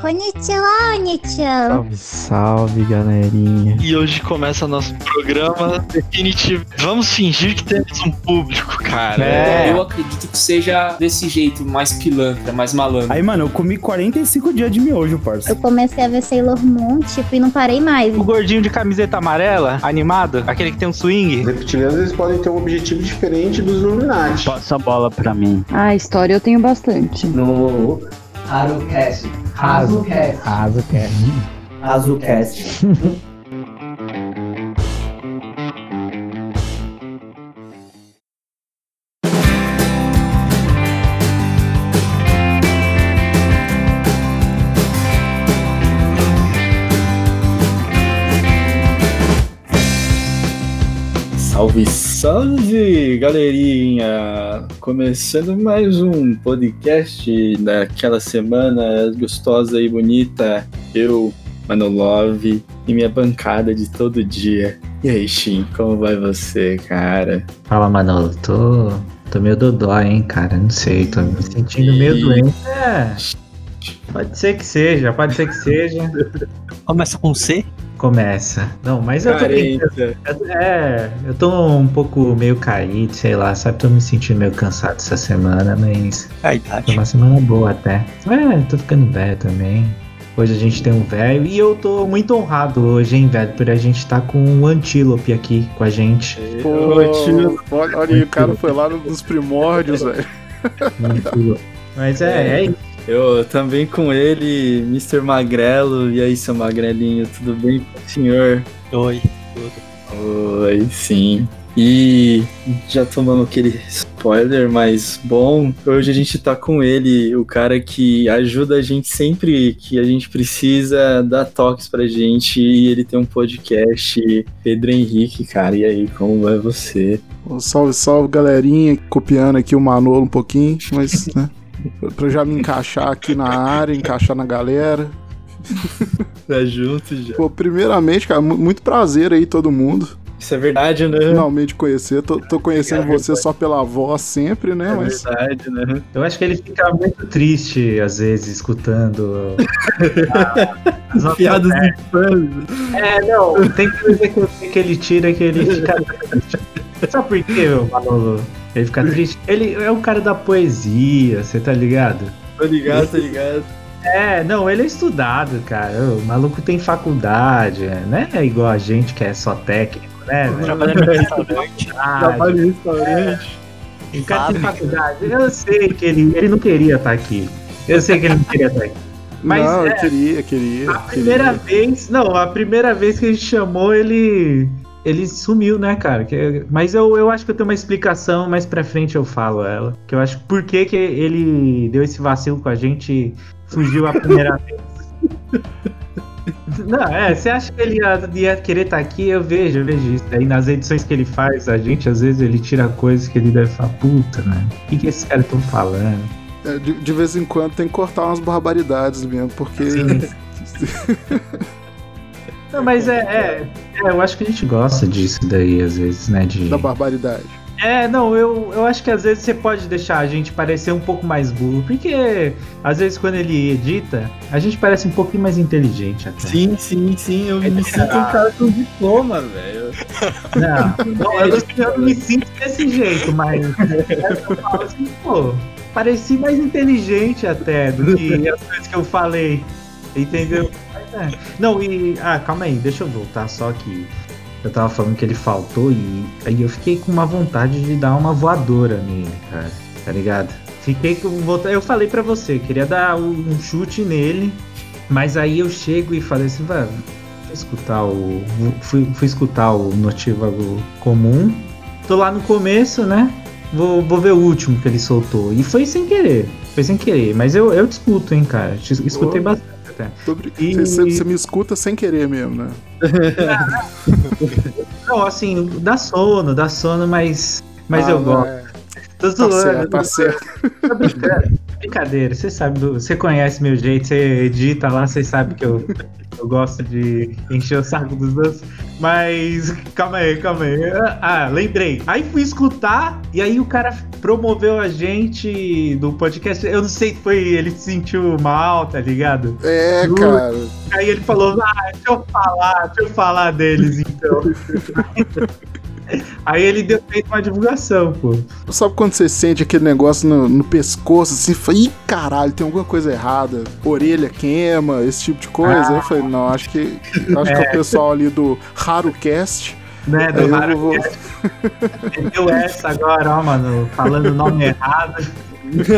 Konnichiwa, Nichan. Salve, salve, galerinha. E hoje começa nosso programa definitivo. Vamos fingir que temos um público, cara. É. Eu acredito que seja desse jeito, mais pilantra, mais malandro. Aí, mano, eu comi 45 dias de miojo, parça. Eu comecei a ver Sailor Moon, tipo, e não parei mais. O gordinho de camiseta amarela, animado, aquele que tem um swing. Os reptilianos eles podem ter um objetivo diferente dos Illuminati. Passa a bola pra mim. Ah, história eu tenho bastante. no Harucast. Que é. Hazucast. Salve, salve, galerinha! Começando mais um podcast daquela semana gostosa e bonita. Eu, Mano Love, e minha bancada de todo dia. E aí, Shin, como vai você, cara? Fala, Manolo. Tô, tô meio dodói, hein, cara. Não sei, tô me sentindo meio doente. É. Pode ser que seja, pode ser que seja. Começa com C? Começa. Não, mas eu tô tentando. Carenta. É, eu tô um pouco meio caído, sei lá, sabe? Tô me sentindo meio cansado essa semana, mas A foi idade. uma semana boa até. É, tô ficando velho também. Hoje a gente tem um velho e eu tô muito honrado hoje, hein, velho, por a gente tá com um antílope aqui com a gente. Pô, tio, olha, olha aí, o cara foi lá nos primórdios, velho. Antílope. Mas é, é isso. Eu também com ele, Mr. Magrelo. E aí, seu magrelinho, tudo bem com o senhor? Oi. Oi, sim. E já tomamos aquele spoiler, mas bom, hoje a gente tá com ele, o cara que ajuda a gente sempre que a gente precisa dar toques pra gente e ele tem um podcast, Pedro Henrique, cara. E aí, como vai você? Salve, salve, galerinha. Copiando aqui o Manolo um pouquinho, mas, né? Pra- eu já me encaixar aqui na área, encaixar na galera. Tá junto já. Pô, primeiramente, cara, mu- muito prazer aí, todo mundo. Isso é verdade, né? Finalmente conhecer. Tô, tô conhecendo você só pela voz sempre, né? É Mas verdade, né? Eu acho que ele fica muito triste, às vezes, escutando. as Piadas conversas. infames. É, não, tem coisa que que ele tira que ele fica triste. Sabe por quê, meu Manolo? Ele fica triste? Ele é o cara da poesia, você tá ligado? Tô ligado, tô ligado. É, não, ele é estudado, cara. O maluco tem faculdade, né? É igual a gente que é só técnico, né? Trabalhando no restaurante. Trabalho em restaurante. O cara tem faculdade. Eu sei que ele, ele não queria estar aqui. Eu sei que ele não queria estar aqui. Mas não, é, eu queria, queria. a primeira vez. Não, a primeira vez que a gente chamou, ele. Ele sumiu, né, cara? Que- mas eu, eu acho que eu tenho uma explicação, mais pra frente eu falo ela. Que eu acho por que, que ele deu esse vacilo com a gente e fugiu a primeira vez. Não, é, você acha que ele ia, ia querer estar aqui? Eu vejo, eu vejo isso. Aí nas edições que ele faz, a gente às vezes ele tira coisas que ele deve falar, puta, né? O que, que esses caras estão falando? É, de, de vez em quando tem que cortar umas barbaridades mesmo, porque. Sim. Não, mas é, é, é, eu acho que a gente gosta disso daí, às vezes, né? De... da barbaridade. É, não, eu, eu acho que às vezes você pode deixar a gente parecer um pouco mais burro, porque às vezes quando ele edita, a gente parece um pouquinho mais inteligente até. Sim, sim, sim. Eu me sinto um cara com diploma, velho. Não, não eu, eu não me sinto desse jeito, mas eu falo assim, pô, pareci mais inteligente até do que as coisas que eu falei, entendeu? É. Não, e. Ah, calma aí, deixa eu voltar só que. Eu tava falando que ele faltou e aí eu fiquei com uma vontade de dar uma voadora nele, cara. Tá ligado? Fiquei com vontade. Eu falei pra você, queria dar um chute nele, mas aí eu chego e falei assim, vai, escutar o. Fui, fui escutar o Notívago comum. Tô lá no começo, né? Vou, vou ver o último que ele soltou. E foi sem querer. Foi sem querer. Mas eu, eu discuto, hein, cara. Te- Escutei Ô. bastante até. E- Você, você me escuta sem querer mesmo, né? Não, assim, dá sono, dá sono, mas. Mas Ah, eu gosto. é. Tô Tá zoando, certo, tô tá certo. Tô brincando. Brincadeira. Você sabe, você conhece meu jeito, você edita lá, você sabe que eu, eu gosto de encher o saco dos outros. Mas calma aí, calma aí. Ah, lembrei. Aí fui escutar e aí o cara promoveu a gente do podcast. Eu não sei se foi ele se sentiu mal, tá ligado? É, Juro. cara. Aí ele falou: Ah, deixa eu falar, deixa eu falar deles então. Aí ele deu feito uma divulgação, pô. Sabe quando você sente aquele negócio no, no pescoço, assim, fala, ih, caralho, tem alguma coisa errada. Orelha queima, esse tipo de coisa. Ah. eu falei, não, acho que acho que é o pessoal ali do RaroCast. Né, do Raro vou- Meteu essa agora, ó, mano, falando o nome errado.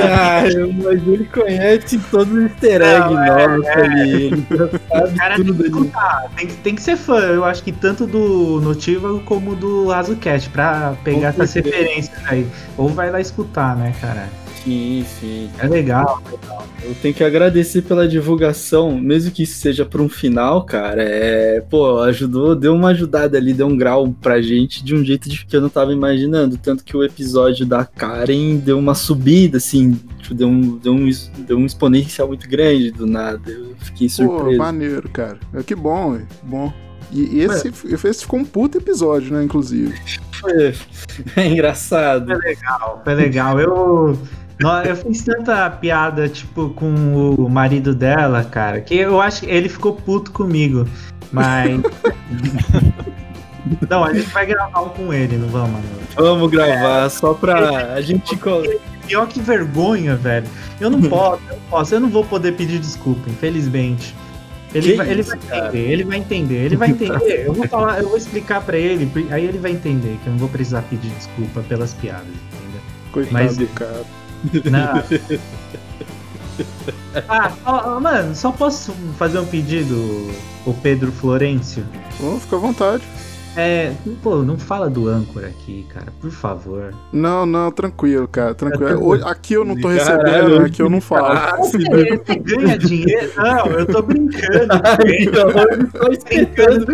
Ah, mas ele conhece todo o easter egg Não, é, nosso é. ali. Ele sabe cara tem tudo que ali. escutar, tem, que- tem que ser fã, eu acho que tanto do Notívago como do Azucast, pra pegar Com essas referências aí. Ou vai lá escutar, né, cara? Sim, sim. É legal. Eu tenho que agradecer pela divulgação, mesmo que isso seja para um final, cara. É, pô, ajudou, deu uma ajudada ali, deu um grau pra gente de um jeito de que eu não tava imaginando. Tanto que o episódio da Karen deu uma subida, assim, tipo, deu um, deu um, deu um exponencial muito grande do nada. Eu fiquei Pô, surpreso. maneiro, cara. É, que bom, ué, que bom. E, e esse, esse ficou um puto episódio, né, inclusive. Foi- É engraçado. Foi legal, foi legal. Eu, eu fiz tanta piada, tipo, com o marido dela, cara, que eu acho que ele ficou puto comigo. Mas. Não, a gente vai gravar um com ele, não vamos, mano. Vamos gravar só pra a gente. Pior que vergonha, velho. Eu não posso, eu não posso, eu não vou poder pedir desculpa, infelizmente. Ele, vai, ele isso, vai cara? entender, ele vai entender, ele vai entender. Eu vou falar, eu vou explicar pra ele, aí ele vai entender que eu não vou precisar pedir desculpa pelas piadas, entendeu? Coitado Mas- do cara. Não. Ah, ó, ó, mano, só posso fazer um pedido, o Pedro Florencio? Fica à vontade. É, pô, não fala do âncora aqui, cara, por favor. Não, não, tranquilo, cara, tranquilo. Hoje- Aqui eu não tô Caralho. recebendo, aqui eu não falo. Você, você ganha dinheiro? Não, eu tô brincando. Então, eu tô brincando.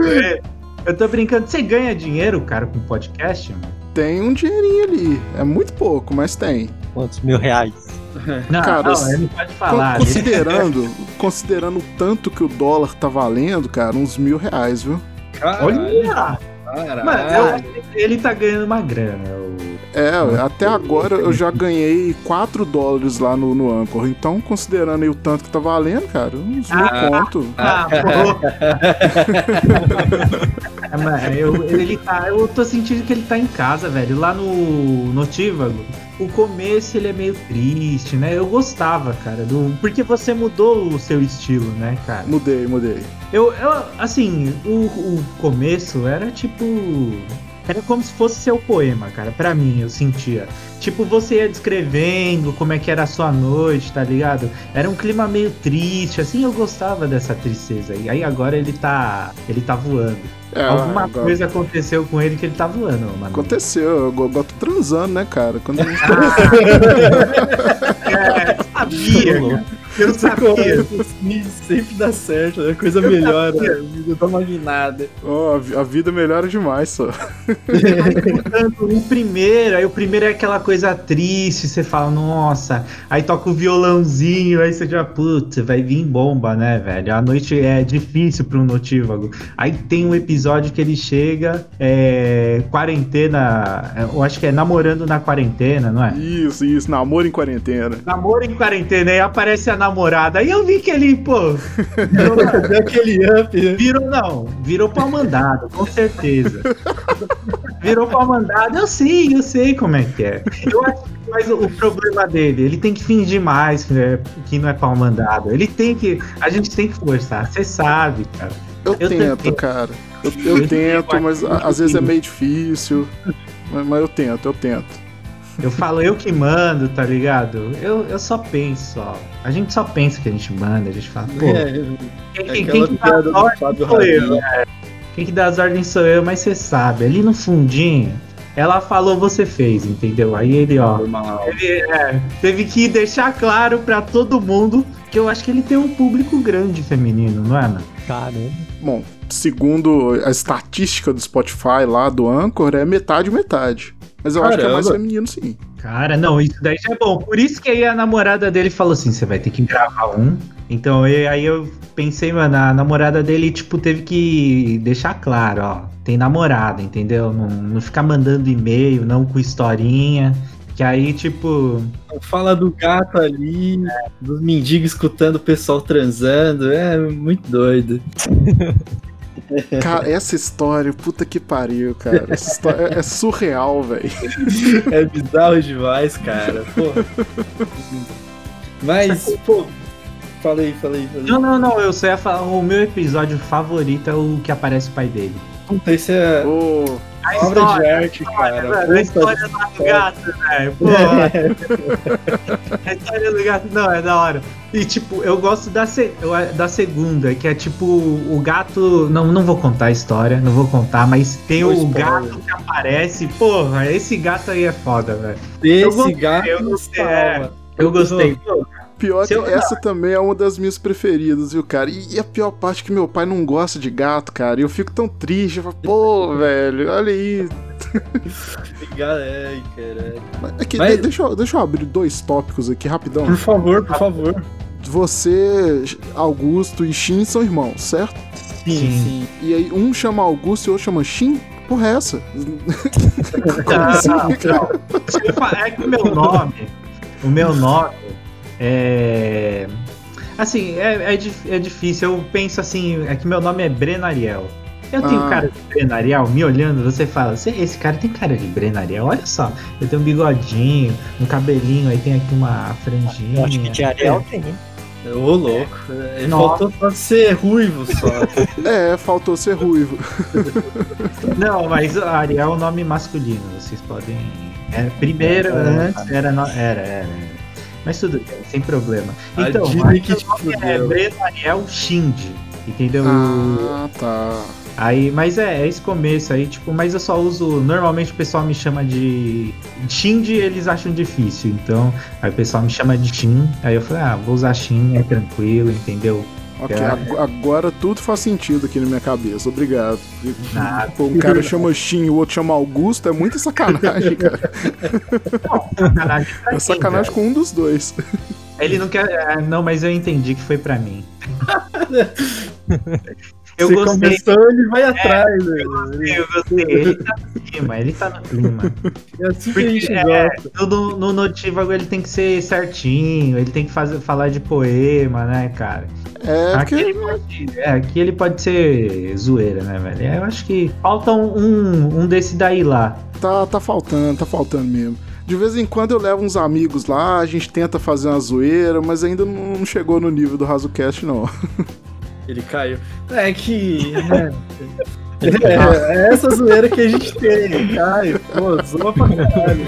Eu tô brincando. Você ganha dinheiro, cara, com podcast, mano? Tem um dinheirinho ali. É muito pouco, mas tem. Quantos mil reais? Não, Cara, não, ele não pode falar. Con- Considerando, considerando o tanto que o dólar tá valendo, cara, uns mil reais, viu? Olha! Caralho. Mano, eu acho que ele tá ganhando uma grana. o- É, até agora eu já ganhei 4 dólares lá no, no Anchor. Então, considerando aí o tanto que tá valendo, cara, uns mil Ah. conto. Ah. É, mano, eu, ele tá, eu tô sentindo que ele tá em casa, velho. Lá no Notívago, o começo ele é meio triste, né? Eu gostava, cara, do. Porque você mudou o seu estilo, né, cara? Mudei, mudei. Eu, eu assim, o, o começo era tipo. Era como se fosse seu poema, cara. Pra mim, eu sentia. Tipo, você ia descrevendo como é que era a sua noite, tá ligado? Era um clima meio triste, assim, eu gostava dessa tristeza. E aí agora ele tá. ele tá voando. É, Alguma agora- coisa aconteceu com ele que ele tá voando, mano. Aconteceu, eu go- gosto transando, né, cara? Quando a gente É, eu sabia, cara. Eu sabia. Assim, sempre dá certo, a coisa melhora, a vida dá uma guinada. Ó, a vi- a vida melhora demais, só. O primeiro, aí o primeiro é aquela coisa triste, você fala, nossa, aí toca o violãozinho, aí você já, putz, vai vir bomba, né, velho? A noite é difícil para um notívago. Aí tem um episódio que ele chega, é, quarentena, eu acho que é namorando na quarentena, não é? Isso, isso, namoro em quarentena. Namoro em quarentena, aí aparece a namorada, aí eu vi que ele, pô, virou, Deu aquele up, né? virou não, virou pau mandado, com certeza. Virou pau mandado, eu sei, eu sei como é que é. Eu acho que mas o, problema dele, ele tem que fingir mais que, é- que não é pau mandado. Ele tem que. A gente tem que forçar, você sabe, cara. Eu, Eu tento, tentei. cara. Eu, eu Eu tento, mas às vezes é meio difícil. Mas, mas eu tento, eu tento. Eu falo, eu que mando, tá ligado? Eu, eu só penso, ó. A gente só pensa que a gente manda, a gente fala, pô, É, quem, é quem, quem que dá as ordens sou eu, né? Quem que dá as ordens sou eu, mas você sabe, ali no fundinho, ela falou, você fez, entendeu? Aí ele, ó, ele é, teve que deixar claro pra todo mundo que eu acho que ele tem um público grande feminino, não é, mano? Caramba. Bom, segundo a estatística do Spotify lá do Anchor, é metade metade. Mas eu acho que é mais Caramba. feminino, sim. Cara, não, isso daí já é bom. Por isso que aí a namorada dele falou assim: você vai ter que gravar um. Então e- aí eu pensei, mano, a namorada dele, tipo, teve que deixar claro, ó. Tem namorada, entendeu? Não, não ficar mandando e-mail, não com historinha. Que aí, tipo. Fala do gato ali, dos mendigos escutando o pessoal transando. É muito doido. Cara, essa história, puta que pariu, cara. Essa história é, é surreal, velho. É bizarro demais, cara. Pô. Mas, pô. Falei, falei, falei. Não, não, não, eu ia falar. O meu episódio favorito é o que aparece o pai dele. Puta, isso é Ô, A obra de história, arte, cara. velho, a Puta história do gato, velho. Pô, a história do gato, não, é da hora. E tipo, eu gosto da, se- eu- da segunda, que é tipo, o gato. Não, não vou contar a história, não vou contar, mas tem o spoiler. gato que aparece. Porra, esse gato aí é foda, velho. Eu Esse gostei, gato eu nos gostei, é. Eu gostei. Pô, pior que eu- essa também é uma das minhas preferidas, viu, cara? E, e a pior parte é que meu pai não gosta de gato, cara. E eu fico tão triste. Eu falo, pô, velho, olha aí. Ai, caralho. Aqui, Mas- de- deixa, eu, deixa eu abrir dois tópicos aqui, rapidão. Por favor, por favor. Você, Augusto e Shin são irmãos, certo? Sim, Sim. E aí um chama Augusto e o outro chama Shin? Porra, é essa? Não, assim, não, não. Fa- É que o meu nome, o meu nome é. Assim, é, é, é difícil. Eu penso assim, é que meu nome é Brenariel. Eu tenho Ah. cara de Brenariel, me olhando, você fala, "Cê- esse cara tem cara de Brenariel, olha só. Eu tenho um bigodinho, um cabelinho, aí tem aqui uma franjinha. Eu acho que de Ariel tem. Ô, louco. É, Nossa. Faltou só ser ruivo só. É, faltou ser ruivo. Não, mas Ariel é um nome masculino, vocês podem. É, primeiro, antes era, no- era, era. Mas tudo bem, sem problema. A Então, Disney que te é. Breno Ariel Shindy, entendeu? Ah, tá. Aí, mas é, é esse começo aí, tipo, mas eu só uso. Normalmente o pessoal me chama de. Shindy eles acham difícil, então. Aí o pessoal me chama de Shin. Aí eu falei, ah, vou usar Shin, é tranquilo, entendeu? Ok, É. ag- agora tudo faz sentido aqui na minha cabeça. Obrigado. Nada. Pô, um cara chama Shin e o outro chama Augusto, é muita sacanagem, cara. Sacanagem pra É quem, sacanagem com um dos dois. Ele não quer. é, não, mas eu entendi que foi pra mim. eu Você gostei. começou, ele vai atrás, né? Eu gostei. Ele tá no clima, ele tá no clima. É assim que a gente Porque, é, gosta. no, no Notívago ele tem que ser certinho, ele tem que fazer, falar de poema, né, cara? É, aqui, porque. ele pode, é, aqui ele pode ser zoeira, né, velho? Eu acho que falta um, um desse daí lá. Tá, tá faltando, tá faltando mesmo. De vez em quando eu levo uns amigos lá, a gente tenta fazer uma zoeira, mas ainda não chegou no nível do RazoCast, não. Ele caiu. É que. Né? É, é essa zoeira que a gente tem, Caio. Pô, zoa pra caralho.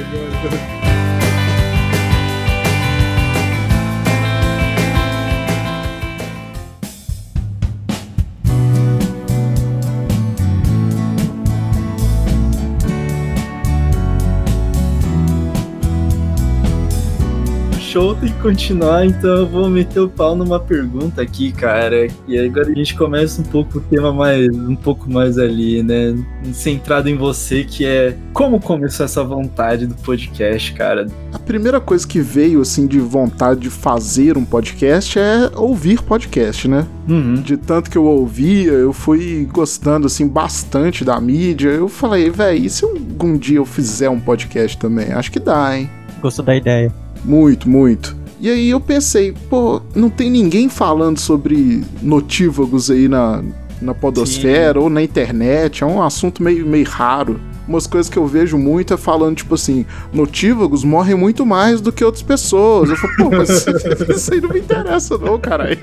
Show tem que continuar, então eu vou meter o pau numa pergunta aqui, cara. E agora a gente começa um pouco o tema mais, um pouco mais ali, né? Centrado em você, que é como começou essa vontade do podcast, cara. A primeira coisa que veio, assim, de vontade de fazer um podcast é ouvir podcast, né? Uhum. De tanto que eu ouvia, eu fui gostando, assim, bastante da mídia. Eu falei, velho, e se algum dia eu fizer um podcast também? Acho que dá, hein? Gostou da ideia. Muito, muito. E aí eu pensei, pô, não tem ninguém falando sobre notívagos aí na, na podosfera Sim. ou na internet. É um assunto meio, meio raro. Umas coisas que eu vejo muito é falando, tipo assim, notívagos morrem muito mais do que outras pessoas. Eu falo, pô, mas isso aí não me interessa, não, caralho.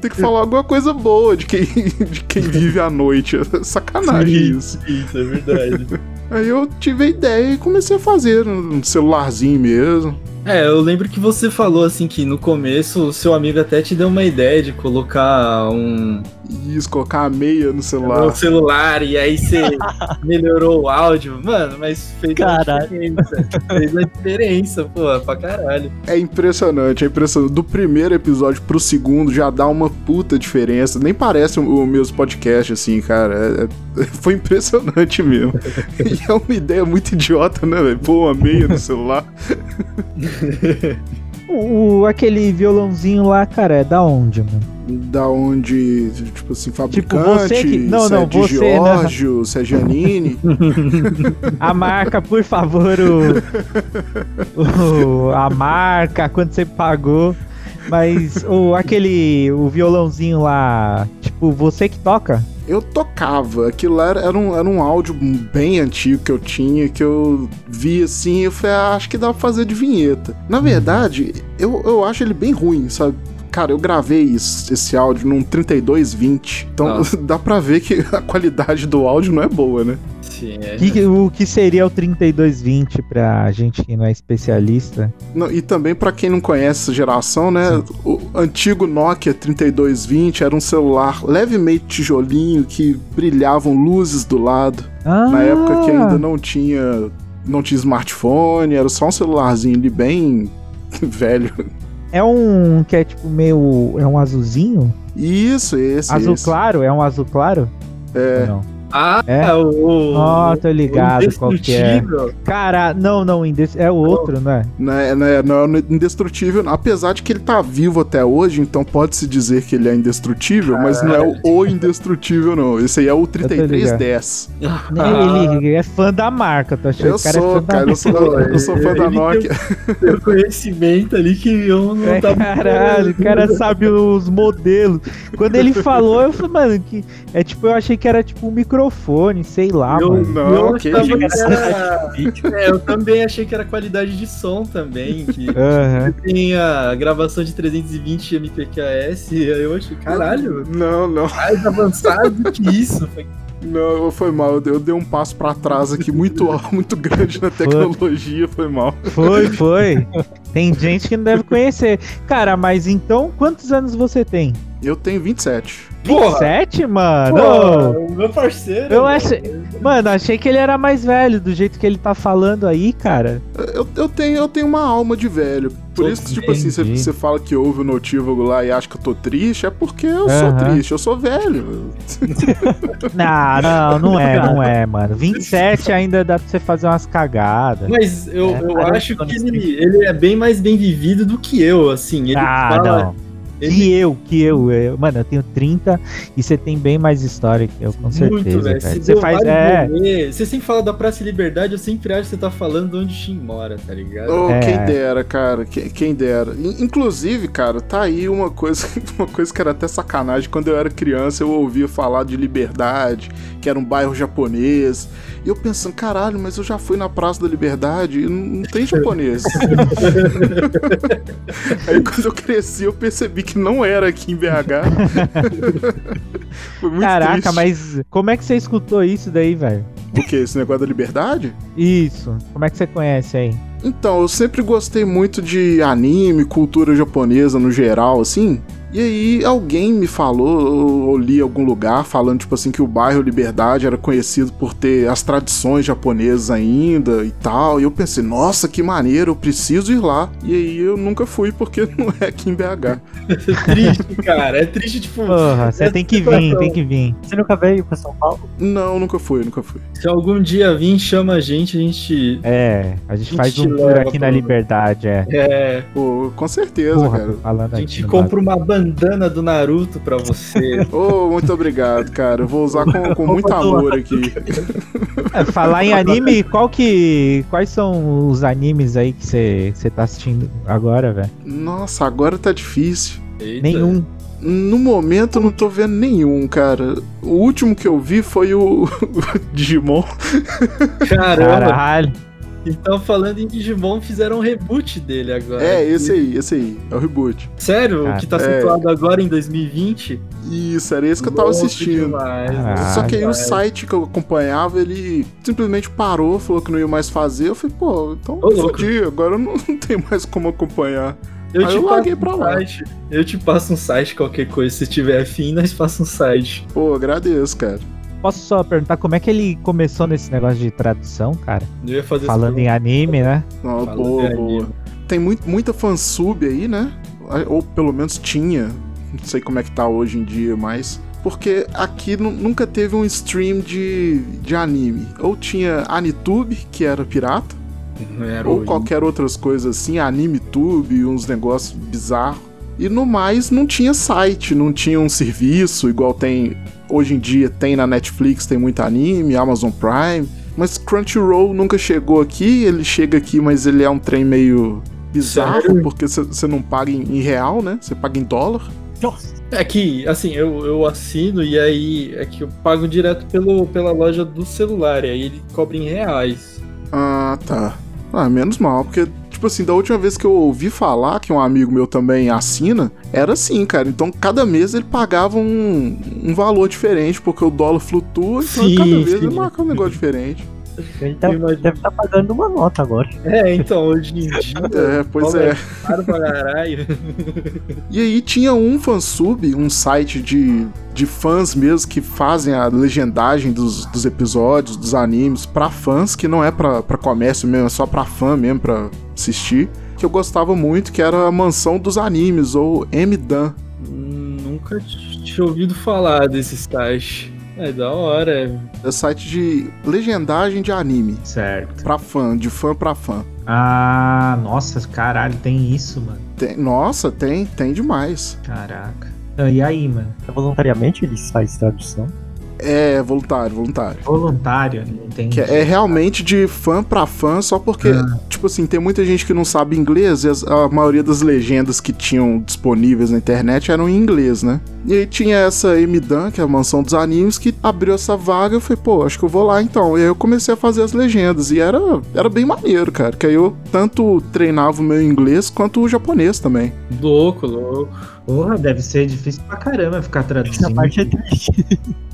Tem que falar alguma coisa boa de quem, de quem vive à noite. Sacanagem Sim, isso. Isso, é verdade. Aí eu tive a ideia e comecei a fazer no celularzinho mesmo. É, eu lembro que você falou assim que no começo o seu amigo até te deu uma ideia de colocar um Isso, colocar a meia no celular. no celular e aí você melhorou o áudio. Mano, mas fez Caralho. a diferença. Fez a diferença, pô, pra caralho. É impressionante, é impressionante. Do primeiro episódio pro segundo já dá uma puta diferença. Nem parece o, o meus podcast, assim, cara. É- é- foi impressionante mesmo. e é uma ideia muito idiota, né, velho? Pôr uma meia no celular. O, o- aquele violãozinho lá, cara, é da onde, mano? Da onde, tipo assim, fabricante, você que- não, se não, é de você, né? Giorgio, se é Giannini. A marca, por favor, o, o- a marca, quanto você pagou. Mas o aquele o violãozinho lá, tipo, você que toca? Eu tocava, aquilo lá era, era um, era um áudio bem antigo que eu tinha, que eu vi assim, eu falei, ah, acho que dá pra fazer de vinheta. Na verdade, eu, eu acho ele bem ruim, sabe? Cara, eu gravei isso- esse áudio num 3220, então Nossa. dá pra ver que a qualidade do áudio não é boa, né? Sim, é. Que- o que seria o 3220 pra gente que não é especialista? Não, e também pra quem não conhece essa geração, né? O antigo Nokia 3220 era um celular levemente tijolinho que brilhavam luzes do lado. Ah, Na época que ainda não tinha não tinha smartphone, era só um celularzinho ali bem velho. É um que é tipo meio. É um azulzinho? Isso, esse. azul esse. claro? É um azul claro? É. Não. Ah, É? o. Ó, tô ligado qual que é. Indestrutível. Cara, não, não, é o outro, né? Não é, não, é, não é indestrutível, não. apesar de que ele tá vivo até hoje, então pode-se dizer que ele é indestrutível, mas não é o, o indestrutível, não. Esse aí é o 3310. Ele é fã da marca, tô achando Eu que o cara é sou, fã da cara, eu sou, eu sou fã da Nokia. Tem um conhecimento ali que eu não É, tava. caralho, o cara sabe os modelos. Quando ele falou, eu falei, mano, que é tipo, eu achei que era tipo um microfone, sei lá, Eu, mano. Não, eu isso. era- É, eu também achei que era qualidade de som também, que Aham. tem a gravação de 320 MPQAS, e aí eu achei, caralho, Não, não, mais avançado que isso. Foi- não, foi mal. Eu dei- um passo pra trás aqui muito, muito grande na tecnologia, foi mal. Foi, foi. Tem gente que não deve conhecer. Cara, mas então, quantos anos você tem? Eu tenho 27. Porra! 27, mano? Pô, meu parceiro. Eu mano. achei. Mano, achei que ele era mais velho, do jeito que ele tá falando aí, cara. Eu, eu, tenho, eu tenho uma alma de velho. Por isso que, tipo assim, você- fala que ouve o notívago lá e acha que eu tô triste, é porque eu sou Aham. triste, eu sou velho. Não, não, não é, não é, mano. 27 ainda dá pra você fazer umas cagadas. Mas eu, É, eu acho que ele, ele é bem mais bem vivido do que eu, assim. Ele Ah, fala. não. Ele- Que eu, que eu, eu. Mano, eu tenho 30 e você tem bem mais história que eu, com certeza. Muito, velho. Você faz. É. rolê. Você sempre fala da Praça e Liberdade, eu sempre acho que você tá falando de onde o Shin mora, tá ligado? Oh, É. Quem dera, cara, que- quem dera. In- Inclusive, cara, tá aí uma coisa, uma coisa que era até sacanagem. Quando eu era criança, eu ouvia falar de Liberdade, que era um bairro japonês. E eu pensando, caralho, mas eu já fui na Praça da Liberdade e não, não tem japonês. aí quando eu cresci, eu percebi que não era aqui em BH. Foi muito Caraca, triste. mas como é que você escutou isso daí, velho? O que? Esse negócio da liberdade? Isso. Como é que você conhece aí? Então, eu sempre gostei muito de anime, cultura japonesa no geral, assim. E aí alguém me falou, ou ou li em algum lugar, falando, tipo assim, que o bairro Liberdade era conhecido por ter as tradições japonesas ainda e tal. E eu pensei, nossa, que maneiro, eu preciso ir lá. E aí eu nunca fui porque não é aqui em BH. É triste, cara. É triste, tipo. Porra, você essa tem que vir, tem que vir. Você nunca veio pra São Paulo? Não, nunca fui, nunca fui. Se algum dia vir, chama a gente, a gente. É, a gente A faz gente um tour aqui na Liberdade, é. É, Pô, com certeza, Porra, cara. a gente compra uma bandana do Naruto pra você. Ô, muito obrigado, cara. Eu vou usar com, com muito amor aqui. É, falar em anime, qual que. Quais são os animes aí que você tá assistindo agora, velho? Nossa, agora tá difícil. Eita. Nenhum. No momento eu não tô vendo nenhum, cara. O último que eu vi foi o, o Digimon. Caramba. Caralho. Então, falando em Digimon, fizeram um reboot dele agora. É, esse aí, esse aí. É o reboot. Sério? Ah, o que tá é. situado agora em 2020? Isso, era esse que eu tava assistindo. demais. Ah, Só que aí o site que eu acompanhava, ele simplesmente parou, falou que não ia mais fazer. Eu falei, pô, então Ô, fodi, agora eu não, não tenho mais como acompanhar. Eu Aí te eu passo larguei um pra lá. site. Eu te passo um site, qualquer coisa. Se tiver afim, nós passa um site. Pô, agradeço, cara. Posso só perguntar como é que ele começou nesse negócio de tradução, cara? Eu ia fazer Falando em anime, né? Não, boa, de boa. Tem muito, muita fansub aí, né? Ou pelo menos tinha. Não sei como é que tá hoje em dia, mas. Porque aqui nu- nunca teve um stream de, de anime. Ou tinha Anitube, que era pirata, Era ou o- qualquer outras coisas assim, AnimeTube, uns negócios bizarros. E no mais, não tinha site, não tinha um serviço igual tem hoje em dia, tem na Netflix, tem muito anime, Amazon Prime. Mas Crunchyroll nunca chegou aqui, ele chega aqui, mas ele é um trem meio bizarro, Sério? porque você não paga em, em real, né? Você paga em dólar. É que, assim, eu, eu assino e aí é que eu pago direto pelo, pela loja do celular. E aí ele cobra em reais. Ah, tá. Ah, menos mal, porque, tipo assim, da última vez que eu ouvi falar que um amigo meu também assina, era assim, cara. Então, cada mês ele pagava um, um valor diferente, porque o dólar flutua, então Sim, cada vez sim. ele marca um negócio diferente. Ele tá- deve estar pagando uma nota agora. É, então, hoje em dia. É, pois é. Caro pra caralho. E aí tinha um fansub, um site de, de fãs mesmo que fazem a legendagem dos, dos episódios, dos animes, pra fãs, que não é pra, pra comércio mesmo, é só pra fã mesmo, pra assistir. Que eu gostava muito, que era a Mansão dos Animes, ou MDAN. Hum, Nunca tinha ouvido falar desse site. É da hora. É site de legendagem de anime. Certo. Pra fã, de fã pra fã. Ah, nossa, caralho, tem isso, mano. Tem- nossa, tem, tem demais. Caraca. Ah, E aí, mano? Voluntariamente ele faz tradução. É voluntário, voluntário. Voluntário, entendi. Que é realmente de fã pra fã, só porque, tipo assim, tem muita gente que não sabe inglês e as- a maioria das legendas que tinham disponíveis na internet eram em inglês, né? E aí tinha essa MDAN, que é a Mansão dos Animes, que abriu essa vaga. Eu falei, pô, acho que eu vou lá então. E aí eu comecei a fazer as legendas. E era, era bem maneiro, cara. Que aí eu tanto treinava o meu inglês quanto o japonês também. Louco, louco. Porra, deve ser difícil pra caramba ficar traduzindo. Essa parte é triste.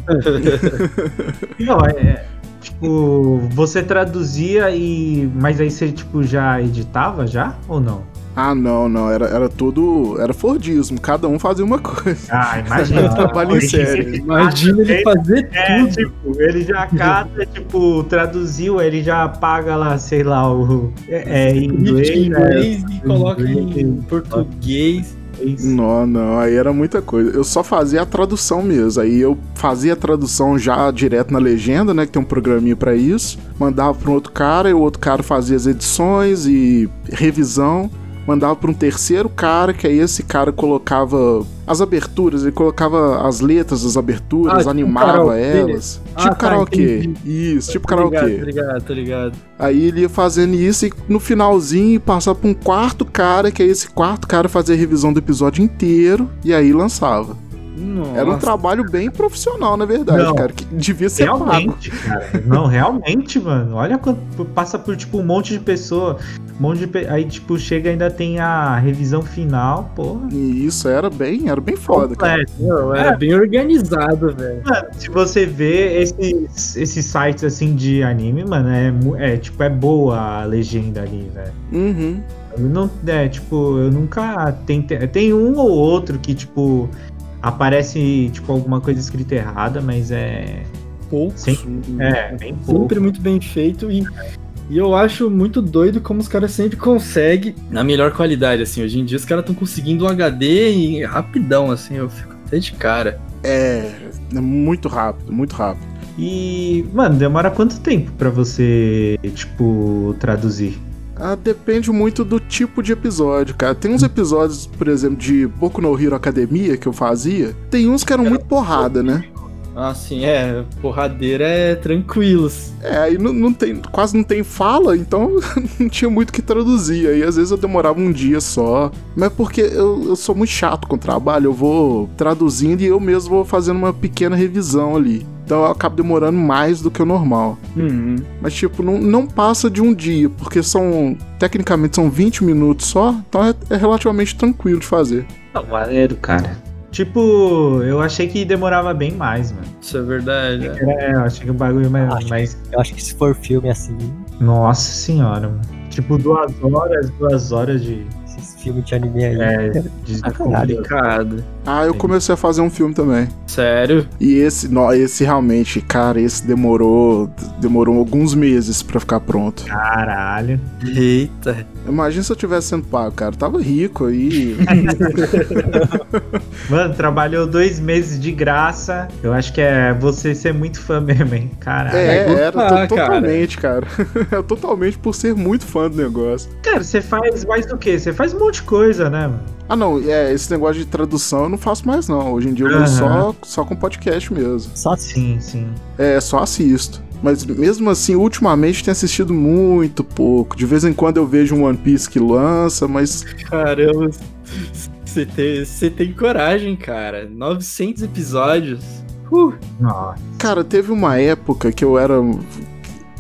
Não, é. é, Tipo, você traduzia e. Mas aí você, tipo, já editava já? Ou não? Ah, não, não. Era, era tudo. Era Fordismo. Cada um fazia uma coisa. Ah, imagina. Trabalho em série. Imagina ele fazer É, tudo. tipo, ele já cata, tipo, traduziu, ele já paga lá, sei lá, o. É, é em inglês, Em né? inglês e coloca em português. Não, não, aí era muita coisa. Eu só fazia a tradução mesmo. Aí eu fazia a tradução já direto na legenda, né? Que tem um programinha pra isso. Mandava pra um outro cara, e o outro cara fazia as edições e revisão. Mandava pra um terceiro cara, que aí esse cara colocava as aberturas, ele colocava as letras das aberturas, Ah, tipo animava elas. Ah, tipo tá, karaokê. entendi. Isso, tipo Tô ligado, karaokê. Tô ligado, tô ligado. Aí ele ia fazendo isso e no finalzinho passava pra um quarto cara, que aí esse quarto cara fazia a revisão do episódio inteiro e aí lançava. Nossa. Era um trabalho bem profissional, na verdade, Não. cara, que devia ser pago. Realmente, cara. Não, realmente, mano. Olha quanto passa por tipo um monte de pessoa, um monte de pe- aí tipo chega ainda tem a revisão final, porra. E isso era bem, era bem foda, cara. Não, era É. bem organizado, velho. Mano, se você vê esses, esses sites assim de anime, mano, é, é tipo é boa a legenda ali, velho. Uhum. Eu não, é, tipo, eu nunca tentei. Tem um ou outro que, tipo, aparece, tipo, alguma coisa escrita errada, mas é. Poucos. Sempre, é, bem pouco. Sempre muito bem feito e, e eu acho muito doido como os caras sempre conseguem na melhor qualidade, assim. Hoje em dia os caras estão conseguindo um HD e rapidão, assim, eu fico até de cara. É, é muito rápido, muito rápido. E, mano, demora quanto tempo pra você, tipo, traduzir? Ah, depende muito do tipo de episódio, cara. Tem uns episódios, por exemplo, de Boku no Hero Academia que eu fazia. Tem uns que eram muito porrada, né? Assim, é, porradeira é tranquilos. É, aí não, não tem, quase não tem fala, então não tinha muito o que traduzir. Aí às vezes eu demorava um dia só. Mas porque eu, eu sou muito chato com o trabalho, eu vou traduzindo e eu mesmo vou fazendo uma pequena revisão ali. Então eu acabo demorando mais do que o normal. Uhum. Mas, tipo, não, não passa de um dia, porque são. Tecnicamente são 20 minutos só, então é, é relativamente tranquilo de fazer. Não, maneiro, cara. Tipo, eu achei que demorava bem mais, mano. Isso é verdade. É, eu achei que o bagulho mais. Acho- mais... Eu acho que se for filme assim, Nossa senhora, mano. Tipo, duas horas, duas horas de. Esses filmes de anime aí. É, Ah, caralho. Complicado. Ah, eu comecei a fazer um filme também. Sério? E esse, nó, esse realmente, cara, esse demorou. Demorou alguns meses pra ficar pronto. Caralho. Eita. Imagina se eu tivesse sendo pago, cara. Eu tava rico aí. Mano, trabalhou dois meses de graça. Eu acho que é você ser muito fã mesmo, hein? Caralho. É, era Ah, to- totalmente, cara. É totalmente por ser muito fã do negócio. Cara, você faz mais do que? Você faz um monte de coisa, né, mano? Ah, não, é, esse negócio de tradução eu não faço mais, não. Hoje em dia eu vou Aham. só, só com podcast mesmo. Só. Sim, sim. É, só assisto. Mas mesmo assim, ultimamente tenho assistido muito pouco. De vez em quando eu vejo um One Piece que lança, mas. Caramba. Você tem, você tem coragem, cara. 900 episódios. Uh. Cara, teve uma época que eu era.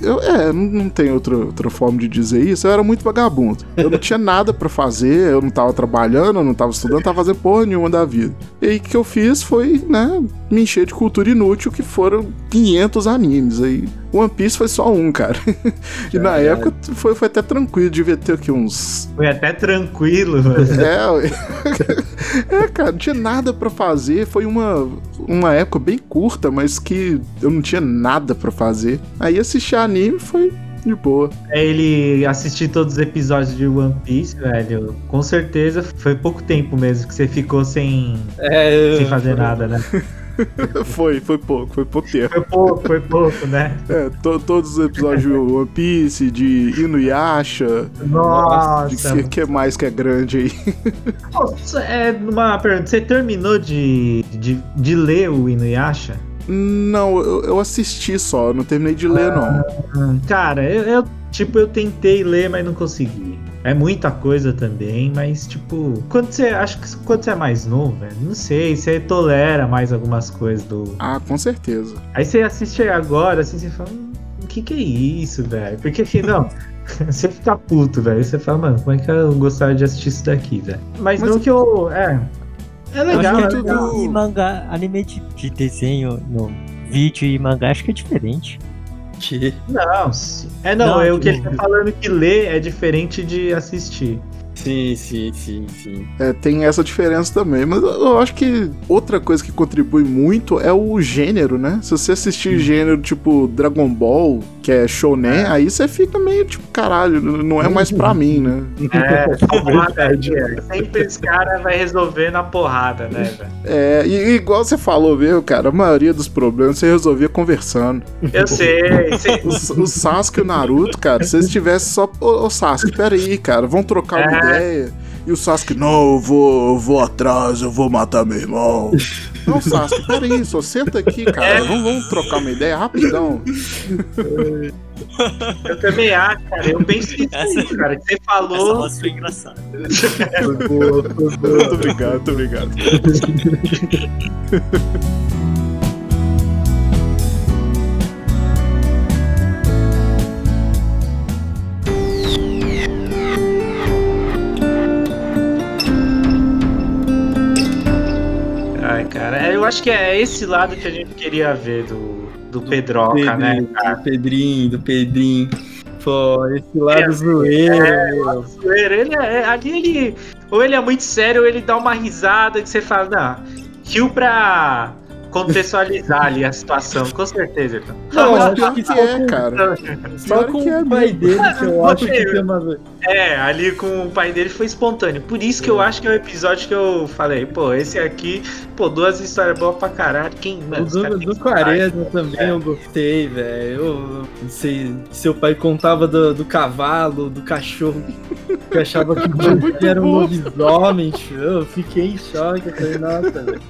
Eu, é, não, tem outra, outra forma de dizer isso. Eu era muito vagabundo. Eu não tinha nada pra fazer, eu não tava trabalhando, eu não tava estudando, não tava fazendo porra nenhuma da vida. E aí o que eu fiz foi, né, me encher de cultura inútil, que foram 500 animes. Aí One Piece foi só um, cara. e na época foi, foi até tranquilo, devia ter aqui uns Foi até tranquilo, mano. é, é, cara, não tinha nada pra fazer. Foi uma, uma época bem curta, mas que eu não tinha nada pra fazer. Aí assistir anime foi de boa. É ele assistir todos os episódios de One Piece, velho. Com certeza foi pouco tempo mesmo que você ficou sem, é. sem fazer nada, né? foi, foi pouco, foi pouco tempo. Foi pouco, foi pouco, né? É, to- todos os episódios One Piece, de Inuyasha, Nossa. de que, que mais que é grande aí. Nossa, é uma pergunta. Você terminou de, de, de ler o Inuyasha? Não, eu, eu assisti só, não terminei de ler, não. Hum, Cara, eu, eu, tipo, eu tentei ler, mas não consegui. É muita coisa também, mas tipo, quando você acho que quando você é mais novo, velho, não sei, você tolera mais algumas coisas do. Ah, com certeza. Aí você assiste agora, assim, você fala, "Hum, o que que é isso, velho? Porque assim, não, você fica puto, velho. Você fala, mano, como é que eu gostaria de assistir isso daqui, velho? Mas, Mas- não que eu. É. É legal, acho é que legal. anime e mangá, anime de, de desenho no vídeo e mangá, acho que é diferente. Que... Não. É não, Não, é o que ele tá falando que ler é diferente de assistir. Sim, sim, sim, sim. É, tem essa diferença também. Mas eu acho que outra coisa que contribui muito é o gênero, né? Se você assistir gênero tipo Dragon Ball, que é shounen, aí você fica meio tipo, caralho, não é mais pra mim, né? É, porrada, é. Sempre esse cara vai resolver na porrada, né, velho? É, e, igual você falou mesmo, cara, a maioria dos problemas você resolvia conversando. Eu sei, sei. O, o Sasuke e o Naruto, cara, se eles tivessem só. Ô, ô Sasuke, peraí, cara, vamos trocar É. ideia. E o Sasuke, não, eu vou, eu vou atrás, eu vou matar meu irmão. Não, Sasuke, peraí, só senta aqui, cara. Vamos, vamos trocar uma ideia rapidão. Eu também acho, cara. Eu penso nisso, aí, cara. Que você falou. foi engraçada. Muito obrigado, muito obrigado. cara, é, eu acho que é esse lado que a gente queria ver do, do Pedroca, né, Pedrinho, cara? do Pedrinho, do Pedrinho. Pô, esse lado É, zoeiro, é, meu. Zoeira, Ele é, ali ele. Ou ele é muito sério, ou ele dá uma risada que você fala, não, rio pra contextualizar ali a situação, com certeza. Então. Não, mas acho pior que que é, cara. Só Pior com que é o pai dele que eu acho que tem uma. É, ali com o pai dele foi espontâneo. Por isso que eu acho que é o episódio que eu falei, pô, esse aqui, pô, duas histórias boas pra caralho. Quem, O mano, os do, caras têm do. Quaresma também eu gostei, velho. Eu não sei. Seu pai contava do, do cavalo, do cachorro, que achava que o era um lobisomem. Eu fiquei em choque. Eu falei, nossa, velho.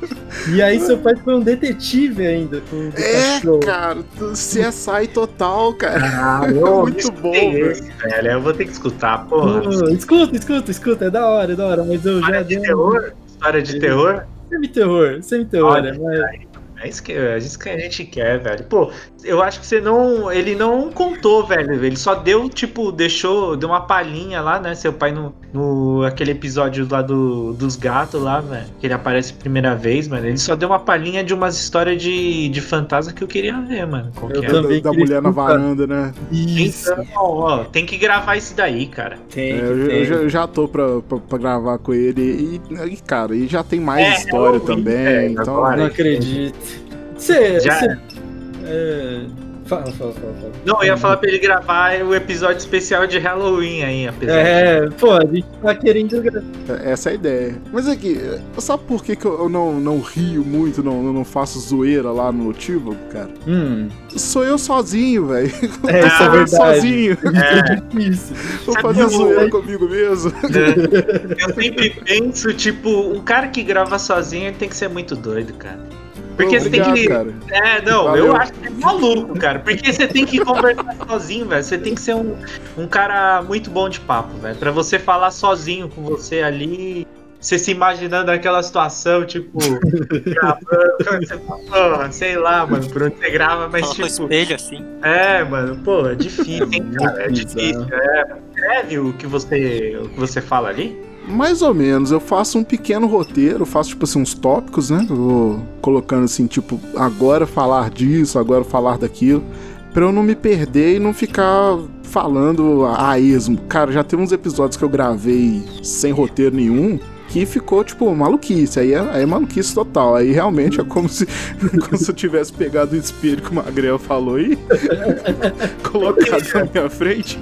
E aí seu pai foi um detetive ainda com o do É, cachorro. cara, CSI total, cara. Ah, É eu muito bom, esse, velho. Eu vou ter que escutar, porra. Pô, escuta, escuta, escuta, é da hora, é da hora, mas eu já História de dei um- terror? História de terror? Semi-terror, semi-terror, Olha, é, mas É isso que, é isso que a gente quer, velho. Pô, eu acho que você não. Ele não contou, velho. Ele só deu, tipo, deixou. Deu uma palhinha lá, né? Seu pai no. no aquele episódio lá do, dos gatos lá, velho. Que ele aparece a primeira vez, mano. Ele só deu uma palhinha de umas histórias de, de fantasma que eu queria ver, mano. Qual Eu que é? também da queria mulher na varanda, né? Isso. Então, ó, tem que gravar isso daí, cara. Tem, É, eu, eu já, eu já tô pra, pra, pra gravar com ele e, e, cara, e já tem mais É, história eu ouvi, também, é, então... agora. Não acredito. Você. Já- você- é, Fala, fala, fala, fala. Não, eu ia falar pra ele gravar o episódio especial de Halloween aí, apesar de- É, pô, a gente tá querendo. Essa é a ideia. Mas aqui, sabe por que, que eu não, não rio muito, não, não faço zoeira lá no Notívago, cara? Hum. Sou eu sozinho, velho. É, isso é eu verdade. sozinho. É. Difícil. Vou Sabe fazer o- zoeira comigo mesmo. Eu sempre penso, tipo, um cara que grava sozinho tem que ser muito doido, cara. Porque você tem que. cara. É, não, Valeu. eu acho que é maluco, cara. Porque você tem que conversar sozinho, velho. Você tem que ser um, um cara muito bom de papo, velho. Pra você falar sozinho com você ali. Você se imaginando aquela situação, tipo, gravando, você fala, "Porra, sei lá, mano, por onde você grava, mas tipo. espelho assim. É, mano, pô, é difícil, hein, cara. É difícil. É, escreve o que você, o que você fala ali. Mais ou menos, eu faço um pequeno roteiro, faço tipo assim uns tópicos, né? Vou colocando assim, tipo, agora falar disso, agora falar daquilo, pra eu não me perder e não ficar falando a esmo. Cara, já tem uns episódios que eu gravei sem roteiro nenhum. Que ficou, tipo, maluquice. Aí é, aí é maluquice total. Aí realmente é como se, como se eu tivesse pegado o espelho que o Magrel falou e colocado na minha frente.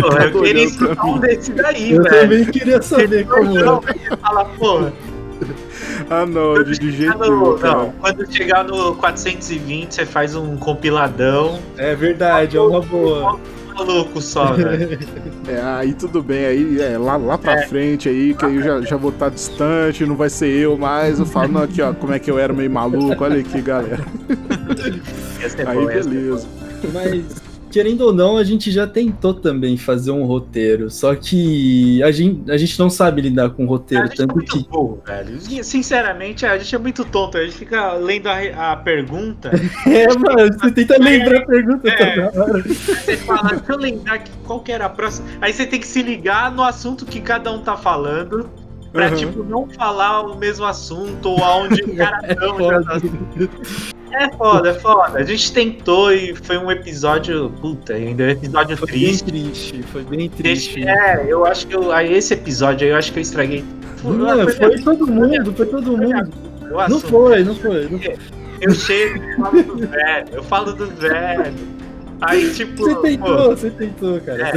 Pô, eu queria escutar um mim. desse daí, Eu velho. também queria saber como Não, é. fala, porra, Ah, não, de, de jeito nenhum. não, quando chegar no 420, você faz um compiladão. É verdade, é uma boa. Maluco só, velho. É, aí tudo bem, aí é lá, lá pra frente aí, que aí eu já, já vou estar distante, não vai ser eu mais. Eu falo, não, aqui ó, como é que eu era meio maluco, olha aqui, galera. Ia ser Aí bom, ia ser beleza. Mas, querendo ou não, a gente já tentou também fazer um roteiro. Só que a gente, a gente não sabe lidar com A roteiro. gente é Tanto muito que. burro, velho. Sinceramente, a gente é muito tonto. A gente fica lendo a, a pergunta. É, mano, você tenta lembrar a pergunta É. toda hora. Você fala, deixa eu lembrar qual que era a próxima. Aí você tem que se ligar no assunto que cada um tá falando. Pra, Uhum. tipo, não falar o mesmo assunto ou aonde o cara não já tá É foda, é foda. A gente tentou e foi um episódio. Puta, ainda é um episódio Foi bem triste. triste, foi bem triste. É, eu acho que eu, aí esse episódio aí eu acho que eu estraguei. Não, foi todo mundo, foi todo mundo. Não foi, não foi. Não foi. Eu chego e falo do velho, eu falo do velho. Aí, tipo. Você pô, tentou, você tentou, cara. É.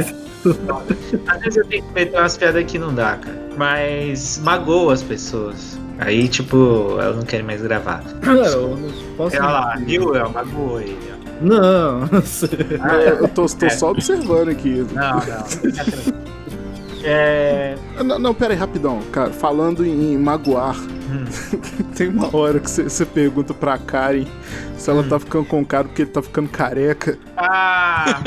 Às vezes eu tenho que meter umas piadas que não dá, cara. Mas magoa as pessoas. Aí, tipo, elas não querem mais gravar. Não, eu não posso. Olha lá, viu? Eu magoou ele. ó. Não, Ah, Eu tô, tô É. só observando aqui. Não, não. É. Não, não, pera aí, rapidão. Cara, falando em, em magoar, hum, tem uma hora que você- você pergunta pra Karen se ela Hum. tá ficando com o cara porque ele tá ficando careca. Ah!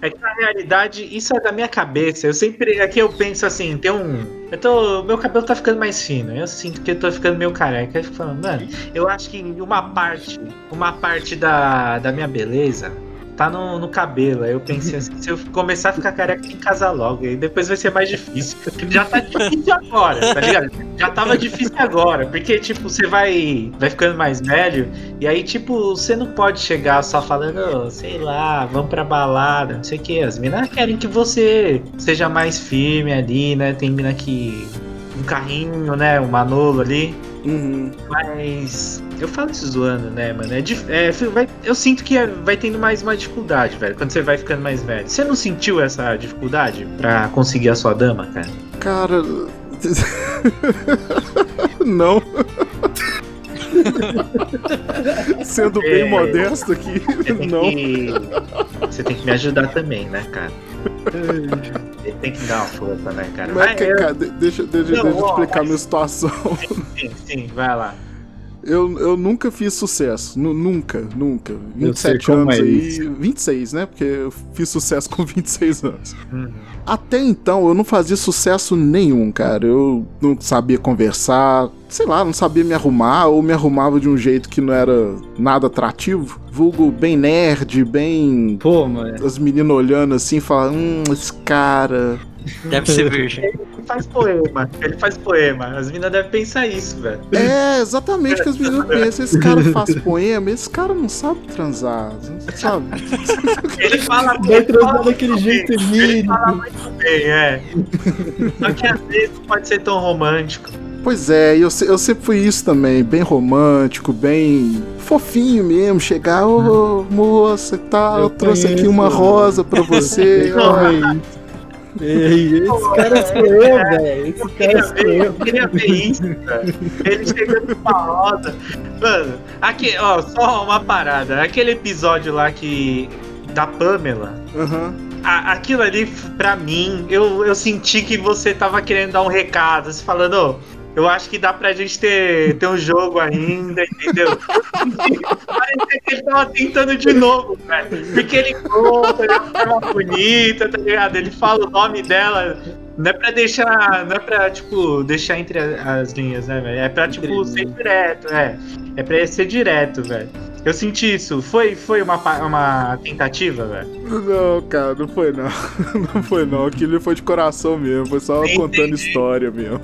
É que na realidade isso é da minha cabeça. Eu sempre. Aqui eu penso assim, tem um. Eu tô. Meu cabelo tá ficando mais fino. Eu sinto que eu tô ficando meio careca. Eu fico falando, mano, eu acho que uma parte. Uma parte da, da minha beleza tá no, no cabelo. Aí eu pensei assim, se eu começar a ficar careca, tem que casar logo. Aí depois vai ser mais difícil. Já tá difícil agora, tá ligado? Já tava difícil agora. Porque, tipo, você vai. Vai ficando mais velho. E aí, tipo, você não pode chegar só falando, "Ô, sei lá, vamos pra balada, não sei o que. As minas querem que você seja mais firme ali, né? Tem mina que. Um carrinho, né? Um manolo ali. Uhum. Mas. Eu falo isso zoando, né, mano? É, é, vai- eu sinto que é- vai tendo mais uma dificuldade, velho, quando você vai ficando mais velho. Você não sentiu essa dificuldade pra conseguir a sua dama, cara? Cara. não. Sendo bem É. modesto aqui, Você não. que, você tem que me ajudar também, né, cara? Ele tem que dar uma força, né, cara? Mas, eu- cara, de- deixa, deixa, Não, deixa eu explicar a minha situação. Sim, sim, vai lá. Eu, eu nunca fiz sucesso. Nu- nunca, nunca. Eu sei 27 como anos é aí. isso. 26, né? Porque eu fiz sucesso com 26 anos. Uhum. Até então eu não fazia sucesso nenhum, cara. Eu não sabia conversar, sei lá, não sabia me arrumar ou me arrumava de um jeito que não era nada atrativo. Vulgo bem nerd, bem. Pô, mano. As meninas olhando assim, falando: Hum, esse cara. Deve ser virgem. Ele faz poema, ele faz poema. As minas devem pensar isso, velho. É, exatamente o que as meninas pensam. Esse cara faz poema, esse cara não sabe transar, não sabe? Ele fala Vai ele transar fala daquele jeito bem, Ele fala muito bem, é. Só que às vezes não pode ser tão romântico. Pois é, eu, eu sempre fui isso também, bem romântico, bem fofinho mesmo, chegar, ô moça e tal, eu, trouxe aqui conheço. uma rosa pra você. Ai. Ei, esse cara sou eu, velho. Esse Eu cara queria sou ver, eu. eu queria ver isso, velho. Ele chegando com uma rosa. Mano, aqui, ó, só uma parada. Aquele episódio lá que. Da Pamela. Aham. a- aquilo ali, pra mim, eu, eu senti que você tava querendo dar um recado, assim, falando, ô, eu acho que dá pra gente ter, ter um jogo ainda, entendeu? Parecia que ele tava tentando de novo, velho. Porque ele conta de uma forma bonita, tá ligado? Ele fala o nome dela. Não é pra deixar. Não é pra, tipo, deixar entre as linhas, né, velho? É pra, tipo, ser direto, é. É pra ser direto, velho. Eu senti isso. Foi, foi uma, uma tentativa, velho? Não, cara, não foi não. Não foi não. Aquilo foi de coração mesmo, foi só Entendi. contando história mesmo.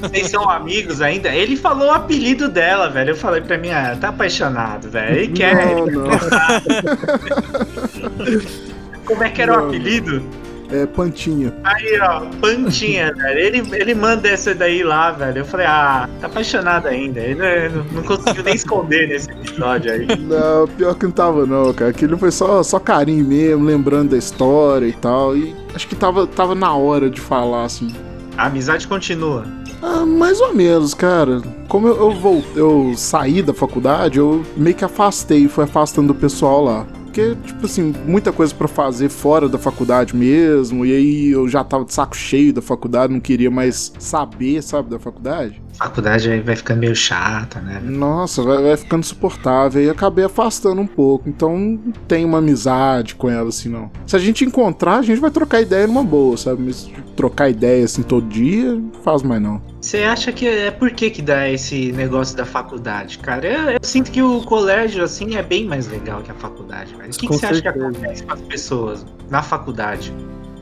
Vocês são amigos ainda? Ele falou o apelido dela, velho. Eu falei pra mim, ah, tá apaixonado, velho. Ele quer. Não, não. Como é que era o Não. apelido? É Pantinha. Aí, ó, Pantinha, velho. Ele, ele manda essa daí lá, velho. Eu falei, ah, tá apaixonado ainda. Ele não, não conseguiu nem esconder nesse episódio aí. Não, pior que não tava não, cara. Aquilo foi só, só carinho mesmo, lembrando da história e tal. E acho que tava, tava na hora de falar, assim. A amizade continua. Ah, mais ou menos, cara. Como eu, eu, vol- eu saí da faculdade, eu meio que afastei, fui afastando o pessoal lá. Porque, tipo assim, muita coisa pra fazer fora da faculdade mesmo. E aí eu já tava de saco cheio da faculdade, não queria mais saber, sabe, da faculdade. faculdade aí vai ficando meio chata, né? Nossa, vai, vai ficando insuportável. E acabei afastando um pouco. Então não tem uma amizade com ela assim, não. Se a gente encontrar, a gente vai trocar ideia numa boa, sabe? Mas trocar ideia assim todo dia, não faz mais não. Você acha que é por que que dá esse negócio da faculdade, cara? Eu, eu sinto que o colégio, assim, é bem mais legal que a faculdade, velho. O que, que você acha que acontece com as pessoas na faculdade?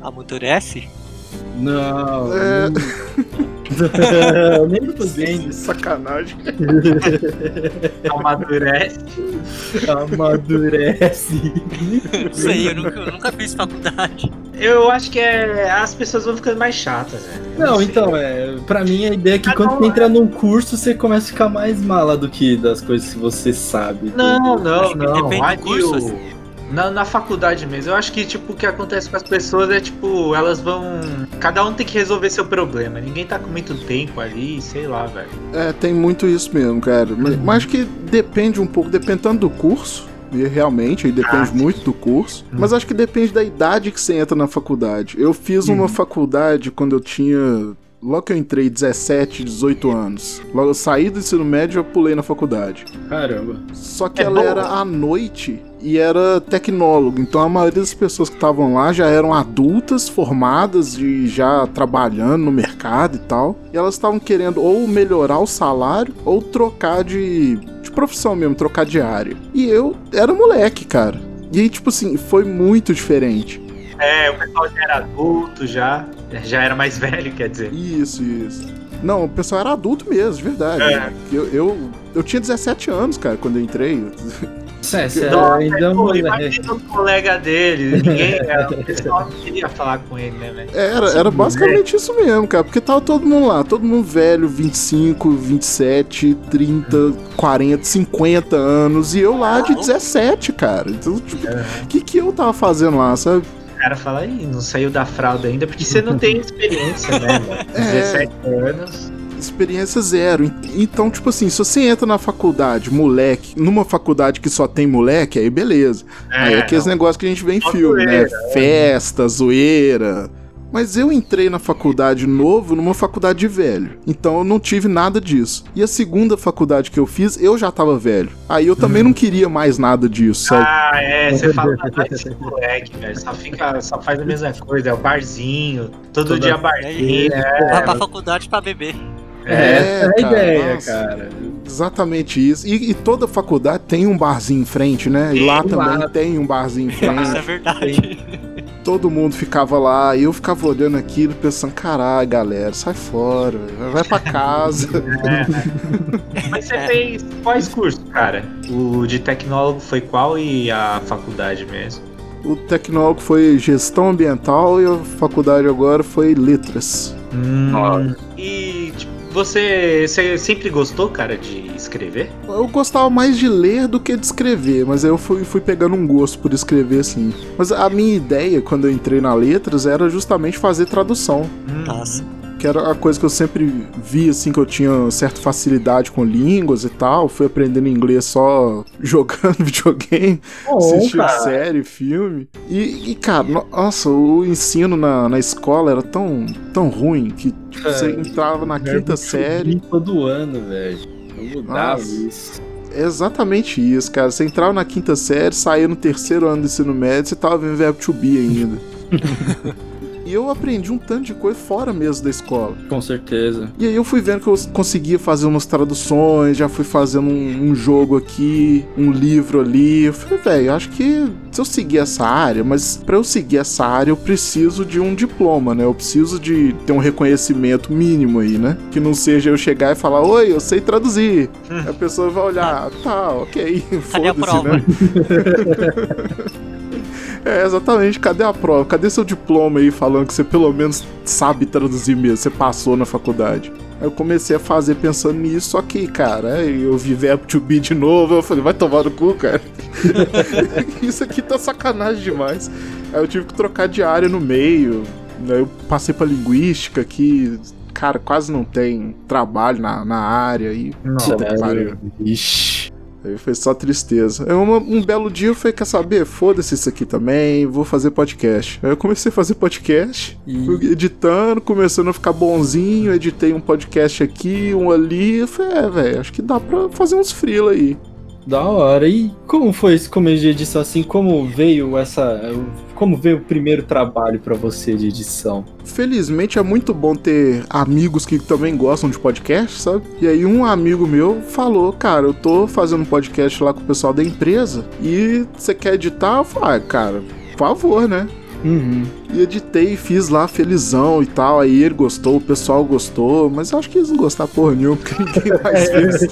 Amadurece? Não. É. não. Nem fazendo. Sacanagem. Amadurece. Amadurece. Não sei, eu nunca, eu nunca fiz faculdade. Eu acho que é, as pessoas vão ficando mais chatas. Eu Não, sei. então, é, pra mim a ideia é que Ah, quando não, você entra num curso, você começa a ficar mais mala do que das coisas que você sabe. Não, não, Acho que não. depende do Aqui curso, assim. Na, na faculdade mesmo. Eu acho que, tipo, o que acontece com as pessoas é, tipo, elas vão. Cada um tem que resolver seu problema. Ninguém tá com muito tempo ali, sei lá, velho. É, tem muito isso mesmo, cara. Mas, mas acho que depende um pouco, depende tanto do curso. E realmente, aí depende Ah, muito do curso. Mas acho que depende da idade que você entra na faculdade. Eu fiz uma faculdade quando eu tinha. Logo que eu entrei, 17, 18 anos. Logo eu saí do ensino médio, eu pulei na faculdade. Caramba. Só que É ela bom? era à noite e era tecnólogo. Então a maioria das pessoas que estavam lá já eram adultas, formadas e já trabalhando no mercado e tal. E elas estavam querendo ou melhorar o salário ou trocar de, de profissão mesmo, trocar de área. E eu era moleque, cara. E aí, tipo assim, foi muito diferente. É, o pessoal já era adulto, já. Já era mais velho, quer dizer. Isso, isso. Não, o pessoal era adulto mesmo, de verdade. É. Eu, eu, eu tinha 17 anos, cara, quando eu entrei. Sé, sé, Nossa, ainda é um pô, imagina o colega dele. Ninguém. é, o pessoal não queria falar com ele, né, velho? Era, era basicamente isso mesmo, cara. Porque tava todo mundo lá, todo mundo velho, 25, 27, 30, 40, 50 anos. E eu lá de 17, cara. Então, tipo, o que, que eu tava fazendo lá, sabe? O cara fala, aí, não saiu da fralda ainda, porque você não tem experiência, né, velho? É. 17 anos. Experiência zero. En- Então, tipo assim, se você entra na faculdade, moleque, numa faculdade que só tem moleque, aí beleza. aí é aqueles negócios que a gente vê em Só filme, né? zoeira, é. Festa, zoeira. Mas eu entrei na faculdade novo numa faculdade de velho. Então eu não tive nada disso. E a segunda faculdade que eu fiz, eu já tava velho. Aí eu também não queria mais nada disso, sabe? Ah, é, você fala mais esse moleque, velho. Só, fica, só faz a mesma coisa, é o barzinho, todo Toda- dia barzinho. Vai É, pra faculdade pra beber. É, é a cara, ideia, nossa. cara. Exatamente isso. E, e toda faculdade tem um barzinho em frente, né? E lá também tem um barzinho em Isso é frente. verdade. Todo mundo ficava lá e eu ficava olhando aquilo pensando, caralho, galera, sai fora, vai pra casa. Mas você fez quais cursos, cara? O de tecnólogo foi qual e a faculdade mesmo? o tecnólogo foi gestão ambiental e a faculdade agora foi letras. Hum, e você, você sempre gostou, cara, de escrever? Eu gostava mais de ler do que de escrever, mas aí eu fui, fui pegando um gosto por escrever assim. Mas a minha ideia, quando eu entrei na letras, era justamente fazer tradução. Nossa. Que era a coisa que eu sempre vi, assim, que eu tinha certa facilidade com línguas e tal. Fui aprendendo inglês só jogando videogame, Bom, assistindo cara. série, filme. E, e, cara, no- nossa, o ensino na, na escola era tão, tão ruim que tipo, você É, entrava na quinta série. Todo ano, velho. Eu mudava Nossa. isso. É exatamente isso, cara. Você entrava na quinta série, saía no terceiro ano do ensino médio, você tava vendo verbo to be ainda. e eu aprendi um tanto de coisa fora mesmo da escola. Com certeza. E aí eu fui vendo que eu conseguia fazer umas traduções, já fui fazendo um, um jogo aqui, um livro ali. Eu falei, velho, acho que se eu seguir essa área, mas pra eu seguir essa área eu preciso de um diploma, né? Eu preciso de ter um reconhecimento mínimo aí, né? Que não seja eu chegar e falar, oi, eu sei traduzir. a pessoa vai olhar, tá, ok, foda-se, prova? né? É, exatamente. Cadê a prova? Cadê seu diploma aí falando que você pelo menos sabe traduzir mesmo? Você passou na faculdade. Aí eu comecei a fazer pensando nisso, só que, cara, eu vi verbo to be de novo, eu falei, vai tomar no cu, cara. Isso aqui tá sacanagem demais. Aí eu tive que trocar de área no meio. Aí eu passei pra linguística, que, cara, quase não tem trabalho na, na área. E, pariu. Ixi. Aí foi só tristeza. Aí uma- um belo dia eu falei, quer saber? Foda-se isso aqui também, vou fazer podcast. Aí eu comecei a fazer podcast, E- fui editando, começando a ficar bonzinho, editei um podcast aqui, um ali. Eu falei, é, velho, acho que dá pra fazer uns freela aí. Da hora. E como foi esse começo de edição assim? Como veio essa. Como veio o primeiro trabalho pra você de edição? Felizmente é muito bom ter amigos que também gostam de podcast, sabe? E aí um amigo meu falou, cara, eu tô fazendo podcast lá com o pessoal da empresa e você quer editar? Eu falei, ah, cara, por favor, né? Uhum. E editei, fiz lá felizão e tal. Aí ele gostou, o pessoal gostou, mas eu acho que eles não gostaram porra nenhuma, porque ninguém mais fez.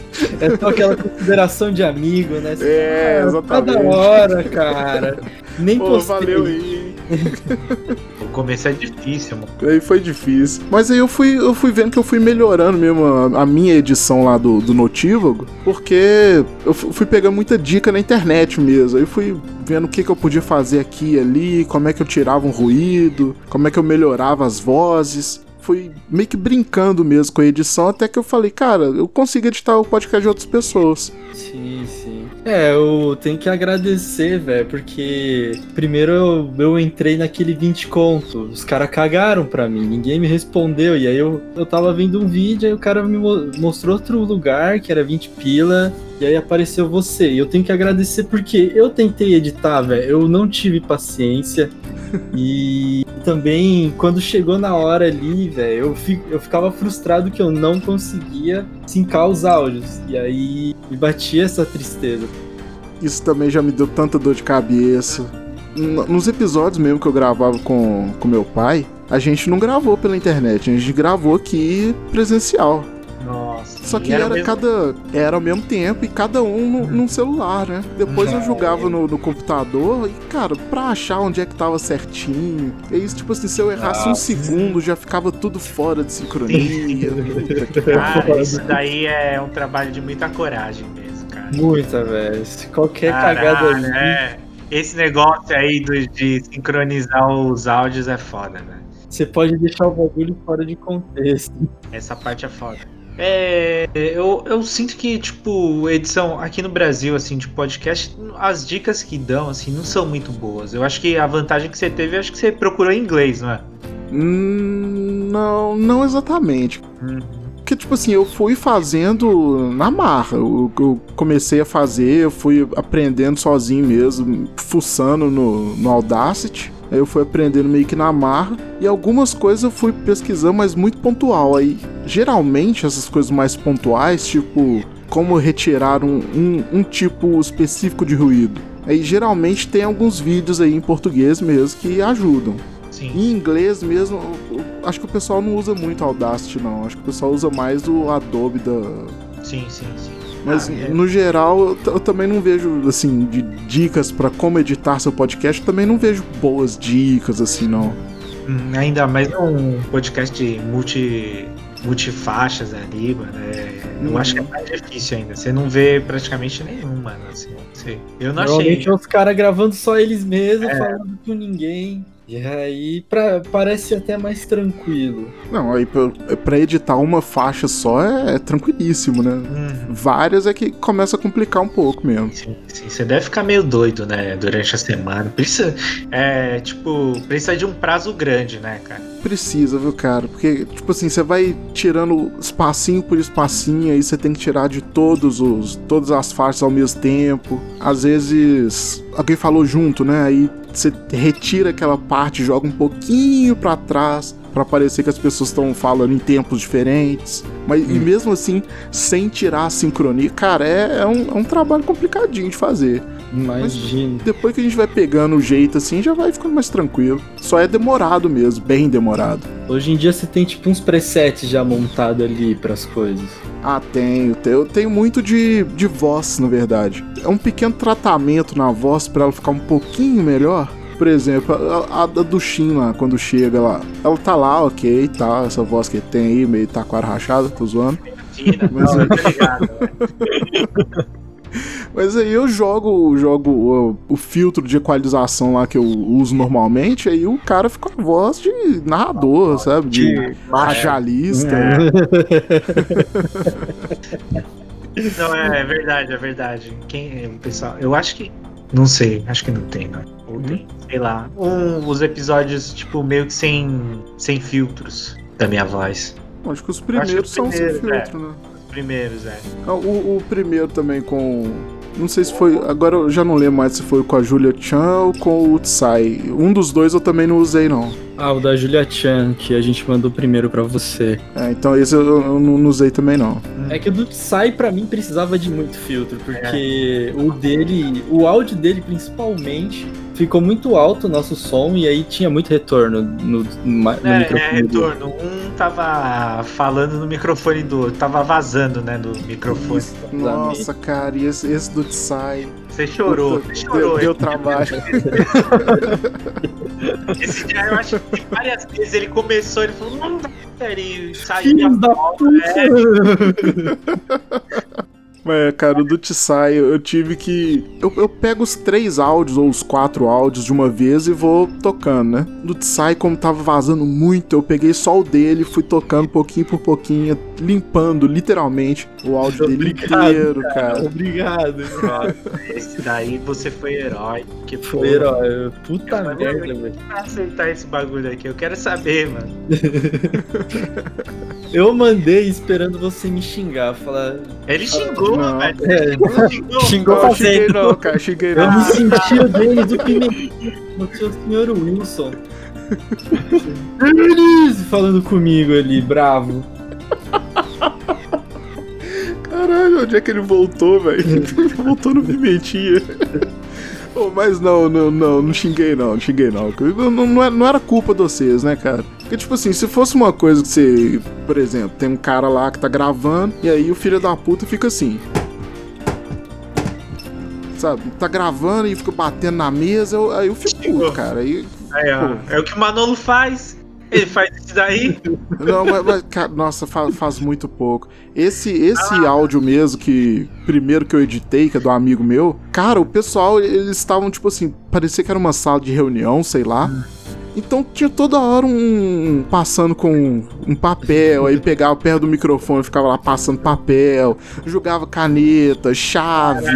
É só aquela consideração de amigo, né? É, Ah, exatamente. Tá da hora, cara. Nem Pô, postei. valeu aí. Começo é difícil, mano. Aí foi difícil. Mas aí eu fui, eu fui vendo que eu fui melhorando mesmo a, a minha edição lá do, do Notívago, porque eu fu- fui pegando muita dica na internet mesmo. Aí fui vendo o que, que eu podia fazer aqui e ali, como é que eu tirava um ruído, como é que eu melhorava as vozes. Fui meio que brincando mesmo com a edição, até que eu falei, cara, eu consigo editar o podcast de outras pessoas. Sim, sim. É, eu tenho que agradecer, velho, porque primeiro eu, eu entrei naquele 20 conto, os caras cagaram pra mim, ninguém me respondeu, e aí eu, eu tava vendo um vídeo, aí o cara me mo- mostrou outro lugar, que era 20 pila, e aí apareceu você, e eu tenho que agradecer porque eu tentei editar, velho, eu não tive paciência, e também, quando chegou na hora ali, velho, eu, fi- eu ficava frustrado que eu não conseguia sincar os áudios. E aí me batia essa tristeza. Isso também já me deu tanta dor de cabeça. Nos episódios mesmo que eu gravava com, com meu pai, a gente não gravou pela internet, a gente gravou aqui presencial. Nossa. Só que e era, mesmo- cada. Era ao mesmo tempo e cada um no- num celular, né? Depois eu jogava no, no computador e, cara, pra achar onde é que tava certinho. É isso, tipo assim, se eu errasse um segundo, já ficava tudo fora de sincronia. Cara, isso daí é um trabalho de muita coragem mesmo, cara. Muita, velho. Qualquer Caralho, cagada ali. é. Esse negócio aí do- de sincronizar os áudios é foda, né? Você pode deixar o bagulho fora de contexto. Essa parte é foda. É, eu, eu sinto que, tipo, edição aqui no Brasil, assim, de podcast, as dicas que dão, assim, não são muito boas. Eu acho que a vantagem que você teve, acho que você procurou em inglês, não é? Hum, não, não exatamente. Porque, tipo assim, eu fui fazendo na marra. Eu, eu comecei a fazer, eu fui aprendendo sozinho mesmo, fuçando no, no Audacity. Aí eu fui aprendendo meio que na marra. E algumas coisas eu fui pesquisando, mas muito pontual. Aí, geralmente, essas coisas mais pontuais, tipo, como retirar um, um, um tipo específico de ruído. Aí, geralmente, tem alguns vídeos aí em português mesmo que ajudam. Sim. Em inglês mesmo, acho que o pessoal não usa muito Audacity, não. Acho que o pessoal usa mais o Adobe da. Sim, sim, sim. Mas Ah, é. no geral, eu, eu também não vejo, assim, de dicas pra como editar seu podcast, eu também não vejo boas dicas, assim, não. Hum, ainda mais um podcast multi, multifaixas ali, mano. é- eu Uhum. acho que é mais difícil ainda. Você não vê praticamente nenhum, mano. Assim, sei. Eu não Normalmente achei. é os caras gravando só eles mesmos, É. falando com ninguém. E aí pra, parece até mais tranquilo. Não, aí pra, pra editar uma faixa só é, é tranquilíssimo, né? Uhum. Várias é que começa a complicar um pouco mesmo. Sim, sim, você deve ficar meio doido, né, durante a semana. Precisa, é, tipo, precisa de um prazo grande, né, cara? Precisa, viu, cara? Porque, tipo assim, você vai tirando espacinho por espacinho, aí você tem que tirar de todos os. todas as faixas ao mesmo tempo. Às vezes. Alguém falou junto, né? Aí você retira aquela parte, joga um pouquinho pra trás. Pra parecer que as pessoas estão falando em tempos diferentes. Mas e mesmo assim, sem tirar a sincronia, cara, é, é um, é um trabalho complicadinho de fazer. Imagina. Depois que a gente vai pegando o jeito assim, já vai ficando mais tranquilo. Só é demorado mesmo, bem demorado. Hoje em dia você tem tipo uns presets já montado ali pras coisas. Ah, tenho. Eu tenho muito de, de voz, na verdade. É um pequeno tratamento na voz pra ela ficar um pouquinho melhor. Por exemplo, a, a da do Shin lá, quando chega lá. Ela tá lá, ok, tá. Essa voz que tem aí, meio taquara rachada, tô zoando. Mas- não, eu tô ligado. Mas aí eu jogo, jogo o, o filtro de equalização lá que eu uso normalmente, aí o cara fica com a voz de narrador, sabe? De radialista. Não, é, é verdade, é verdade. Quem, o pessoal, eu acho que. Não sei, acho que não tem, não. Ou tem, sei lá. Um, os episódios, tipo, meio que sem, sem filtros da minha voz. Acho que os primeiros que os são sem primeiros, filtro, né? Primeiros, é. Ah, O, o primeiro também com. Não sei se foi. Agora eu já não lembro mais se foi com a Julia Chan ou com o Tsai. Um dos dois eu também não usei, não. Ah, o da Julia Chan, que a gente mandou primeiro pra você. É, então esse eu, eu não, usei também, não. É que o do Psy pra mim precisava de muito filtro, porque o dele, o áudio dele principalmente, ficou muito alto o nosso som e aí tinha muito retorno no, no, no É, é, microfone. do- retorno. Um tava falando no microfone do outro, tava vazando, né, do microfone. Nossa, cara, e esse, esse do Tsai. Você chorou, Puta, você chorou. Deu, deu trabalho. Esse dia eu acho que várias vezes ele começou, ele falou, não ele saiu da É, cara, o do Tsai, eu tive que. Eu, eu pego os três áudios ou os quatro áudios de uma vez e vou tocando, né? Do Tsai, como tava vazando muito, eu peguei só o dele, fui tocando pouquinho por pouquinho, limpando literalmente o áudio dele Obrigado, inteiro, cara. Obrigado, cara. Esse daí você foi herói. Que Foi herói. Puta merda, velho. Pra aceitar esse bagulho aqui, eu quero saber, mano. Eu mandei esperando você me xingar, falar. Ele xingou, Não. velho. É, Ele xingou. xingou Não, xinguei não, cara, xinguei Eu não. me senti o Denis do Pimentinho no seu senhor Wilson. Denis! Falando comigo ali, bravo. Caralho, onde é que ele voltou, velho? Ele voltou no Pimentinha. Ô, mas não, não, não, não xinguei não, não xinguei não. Não, não, não era- não era culpa de vocês, né, cara? Porque, tipo assim, se fosse uma coisa que você, por exemplo, tem um cara lá que tá gravando, e aí o filho da puta fica assim. Sabe? Tá gravando e fica batendo na mesa, eu- aí eu fico puto, cara. Aí, Aí, é o que o Manolo faz. Ele faz isso daí. Não, mas, mas, cara, nossa, faz, faz muito pouco. Esse, esse áudio mesmo, que primeiro que eu editei, que é do amigo meu, cara, o pessoal, eles estavam, tipo assim, parecia que era uma sala de reunião, sei lá. Então tinha toda hora um passando com um papel, aí pegava perto do microfone, ficava lá passando papel, jogava caneta, chave.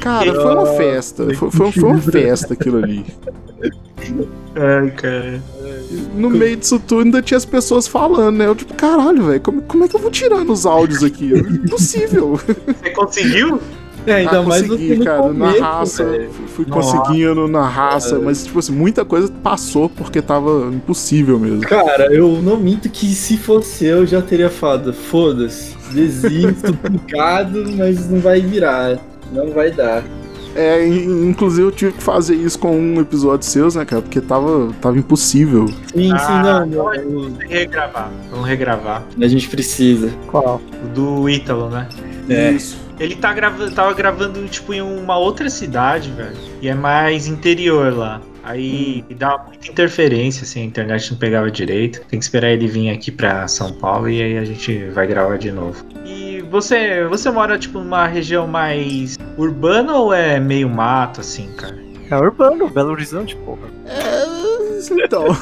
Cara, foi uma festa. Foi, foi, foi uma festa aquilo ali. Ai, cara. No meio disso tudo ainda tinha as pessoas falando, né? Eu tipo, caralho, velho, como, como é que eu vou tirando os áudios aqui? É impossível. Você conseguiu? É, ainda Ah, mais consegui, cara, começo, na raça, velho. fui Nossa. conseguindo na raça, mas tipo assim, muita coisa passou porque tava impossível mesmo. Cara, eu não minto que se fosse eu já teria falado, foda-se, desisto, picado, mas não vai virar, não vai dar. É, in- inclusive eu tive que fazer isso com um episódio seus, né, cara? Porque tava, tava impossível. Sim, Ah, sim, não, então não, é- não, Vamos regravar. Vamos regravar. a gente precisa. Qual? O do Ítalo, né? É. Isso. Ele tá gravando, tava gravando, tipo, em uma outra cidade, velho. E é mais interior lá. Aí dá muita interferência, assim, a internet não pegava direito. Tem que esperar ele vir aqui pra São Paulo e aí a gente vai gravar de novo. E você, você mora, tipo, numa região mais urbana ou é meio mato, assim, cara? É urbano, Belo Horizonte, porra. É, então.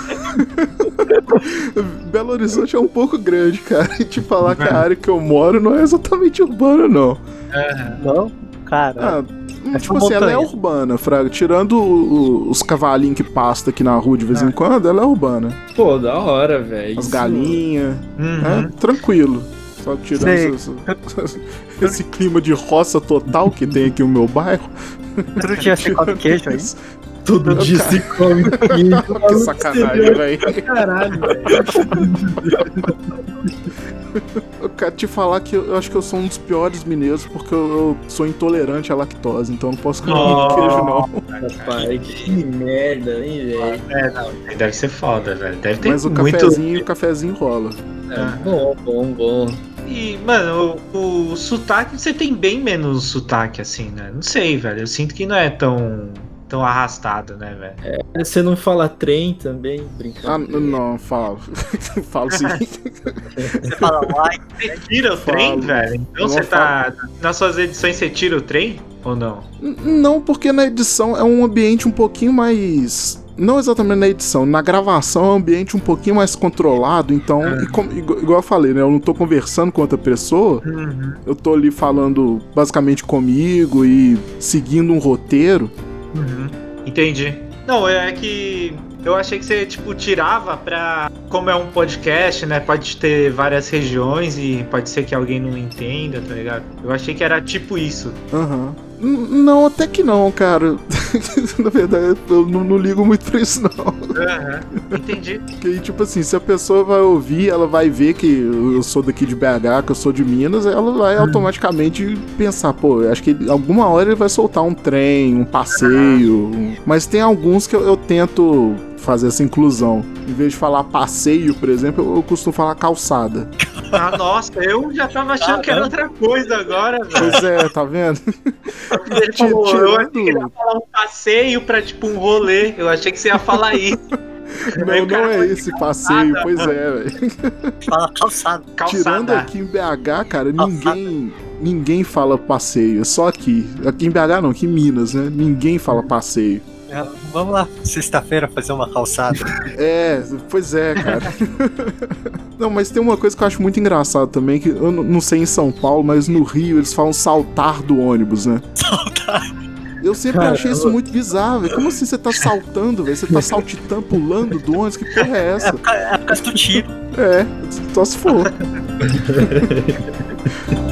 Belo Horizonte é um pouco grande, cara. E te falar que a área que eu moro não é exatamente urbana, não. Não? Cara, Ah, É tipo assim, ela é montanha. urbana, Fraga. Tirando o- o- os cavalinhos que pastam aqui na rua de vez em quando, ela é urbana. Pô, da hora, velho. As galinhas, Uhum. é, tranquilo. Só tirando Sei. esse, esse clima de roça total que tem aqui no meu bairro. dia você come queijo aí? Todo dia se come queijo. Que sacanagem, velho. Caralho, velho. Eu quero te falar que eu, eu acho que eu sou um dos piores mineiros porque eu, eu sou intolerante à lactose, então eu não posso comer Oh. queijo, não. Rapaz, que merda, hein, velho. É, não, deve ser foda, velho. Deve ter Mas o muito. cafezinho, o cafezinho rola. É, bom, bom, bom. E, mano, o, o sotaque, você tem bem menos sotaque, assim, né? Não sei, velho. Eu sinto que não é tão, tão arrastado, né, velho? Você não fala trem também? Ah, Brincando. n- não, falo. falo sim. Você fala like, Você tira o Falo. trem, velho? Então você tá. Nas suas edições você tira o trem? Ou não? Não, porque na edição é um ambiente um pouquinho mais. Não exatamente na edição, na gravação é um ambiente um pouquinho mais controlado, então, e como- igual, igual eu falei, né? Eu não tô conversando com outra pessoa, Uhum. eu tô ali falando basicamente comigo e seguindo um roteiro. Uhum. Entendi. Não, é que eu achei que você, tipo, tirava pra. Como é um podcast, né? Pode ter várias regiões e pode ser que alguém não entenda, tá ligado? Eu achei que era tipo isso. Aham. N- Não, até que não, cara. Na verdade, eu não, não ligo muito pra isso, não. Aham. Entendi. Porque, tipo assim, se a pessoa vai ouvir, ela vai ver que eu sou daqui de BH, que eu sou de Minas, ela vai automaticamente pensar, pô, eu acho que alguma hora ele vai soltar um trem, um passeio. um- Mas tem alguns que eu, eu tento fazer essa inclusão. Em vez de falar passeio, por exemplo, eu, costumo falar calçada. Ah, nossa, eu já tava achando que era outra coisa agora, velho. Pois é, tá vendo? Ele falou, eu achei que ele ia tirando- falar um passeio pra, tipo, um rolê. Eu achei que você ia falar isso. Não, não é esse passeio, pois é, velho. fala calçado. Tirando Calçada. aqui em BH, cara, ninguém ninguém fala passeio, é só aqui. Aqui em BH não, aqui em Minas, né? Ninguém fala passeio. É, Vamos lá, sexta-feira, fazer uma calçada. É, pois é, cara. não, mas tem uma coisa que eu acho muito engraçado também, que eu não sei em São Paulo, mas no Rio eles falam saltar do ônibus, né? Saltar. Eu sempre achei isso muito bizarro, velho. Como assim você tá saltando, velho? Você tá saltitando, pulando do ônibus? Que porra é É essa? é por causa do tiro. É, só se for.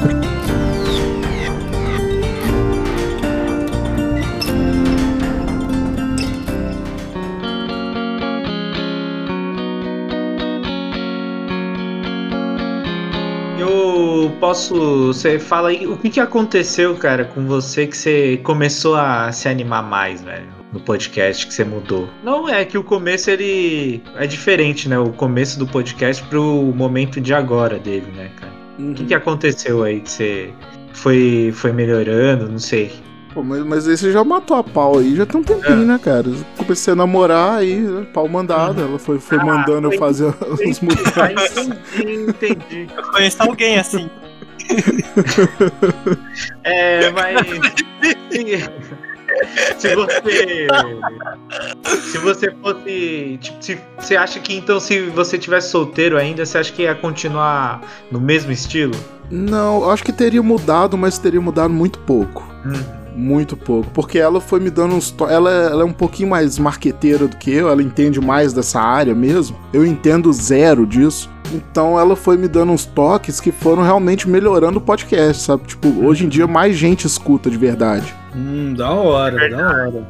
Eu posso. Você fala aí, o que, que aconteceu, cara, com você que você começou a se animar mais, velho? No podcast que você mudou. Não é que o começo ele é diferente, né? O começo do podcast pro momento de agora dele, né, cara? O que, que aconteceu aí que você foi, foi melhorando? Não sei. Pô, mas, mas aí você já matou a pau aí, já tem um tempinho, né, cara? Eu comecei a namorar aí, pau mandado. Ela foi, foi Ah, mandando eu fazer uns Ah, mudanças. entendi, entendi. Eu conheço alguém assim. É, mas. se você. Se você fosse. Tipo, se, você acha que então, se você tivesse solteiro ainda, você acha que ia continuar no mesmo estilo? Não, eu acho que teria mudado, mas teria mudado muito pouco. Hum. Muito pouco. Porque ela foi me dando uns. To... Ela, ela é um pouquinho mais marqueteira do que eu, ela entende mais dessa área mesmo. Eu entendo zero disso. Então ela foi me dando uns toques que foram realmente melhorando o podcast, sabe? Tipo, hoje em dia mais gente escuta de verdade. Hum, da hora, da hora.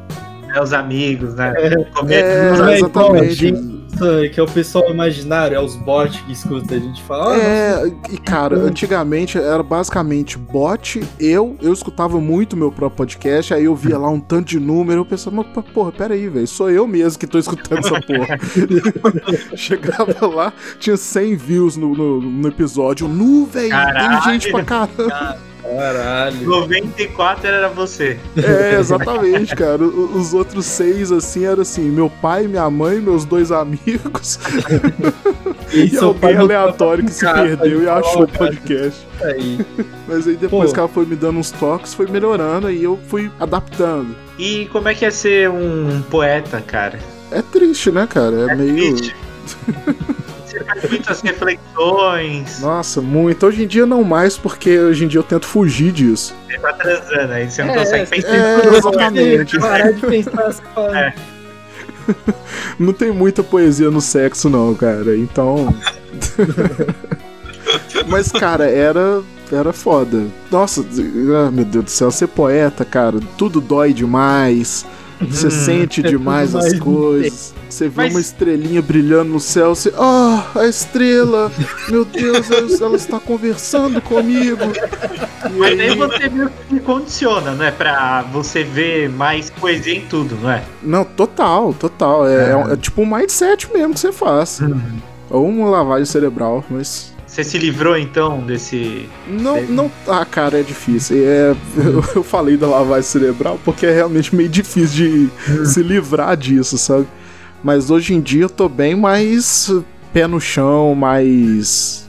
É os amigos, né? É, é a exatamente. Que é o pessoal imaginário, é os bots que escuta a gente fala. "Ah, É, e cara, antigamente era basicamente bot, eu, eu escutava muito meu próprio podcast, aí eu via lá um tanto de número, eu pensava, mas porra, peraí, velho, sou eu mesmo que tô escutando essa porra. Chegava lá, tinha 100 views no, no, no episódio, nu, velho, tem gente pra caramba. Caralho. 94 era você. É, exatamente, cara. O- Os outros seis, assim, era assim: meu pai, minha mãe, meus dois amigos. e pai alguém aleatório que se Cara, perdeu e achou o podcast. Aí. Mas aí depois Pô. que ela foi me dando uns toques, foi melhorando, aí eu fui adaptando. E como é que é ser um poeta, cara? É triste, né, cara? É, meio. triste. Você faz muitas reflexões, Nossa, muito. Hoje em dia não mais, porque hoje em dia eu tento fugir disso. você tá transando aí, você não É, consegue pensar É, em tudo. exatamente. Parar de pensar, você fala. É. Não tem muita poesia no sexo, não, cara. Então. Mas, cara, era. Era foda. Nossa, ah, meu Deus do céu, ser poeta, cara, tudo dói demais. Você sente é demais as coisas. Você vê Mas- uma estrelinha brilhando no céu, você. Ah, a estrela! Meu Deus, ela- ela está conversando comigo. E Mas aí aí- você meio que condiciona, né? Pra você ver mais poesia em tudo, não é? Não, total, total. É, é um- é tipo um mindset mesmo que você faz. Ou uma lavagem cerebral, mas. Você se livrou então desse. Não, não. Ah, cara, é difícil. É, eu, eu falei da lavagem cerebral porque é realmente meio difícil de se livrar disso, sabe? Mas hoje em dia eu tô bem mais pé no chão, mais.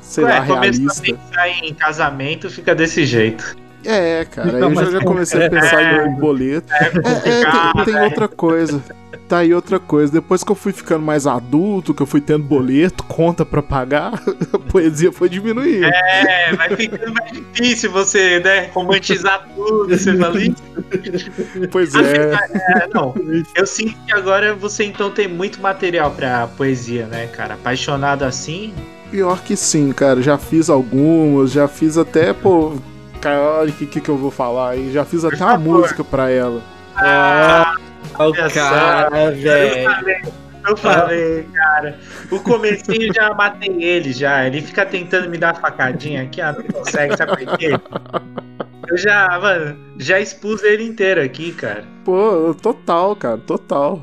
Sei Ué, lá, começou a realista. pensar em casamento, fica desse jeito. É, cara, aí eu já, comecei a pensar É. em boleto. É É, é, tem, tem né? outra coisa. Tá aí outra coisa. Depois que eu fui ficando mais adulto, que eu fui tendo boleto, conta pra pagar, a poesia foi diminuindo. É, vai ficando mais difícil você, né, romantizar tudo, você fala, "Ih, Pois é. é, não. Eu sinto que agora você então tem muito material pra poesia, né, cara? Apaixonado assim. Pior que sim, cara. Já fiz algumas, já fiz até, pô. Cara, olha o que, que, que eu vou falar aí. Já fiz até uma música pra ela. Ah, olha só. cara, eu velho. falei, eu falei, cara. O comecinho já matei ele já. Ele fica tentando me dar facadinha aqui, ah, não consegue, sabe por quê? Eu já, mano, já expus ele inteiro aqui, cara. Pô, total, cara, total.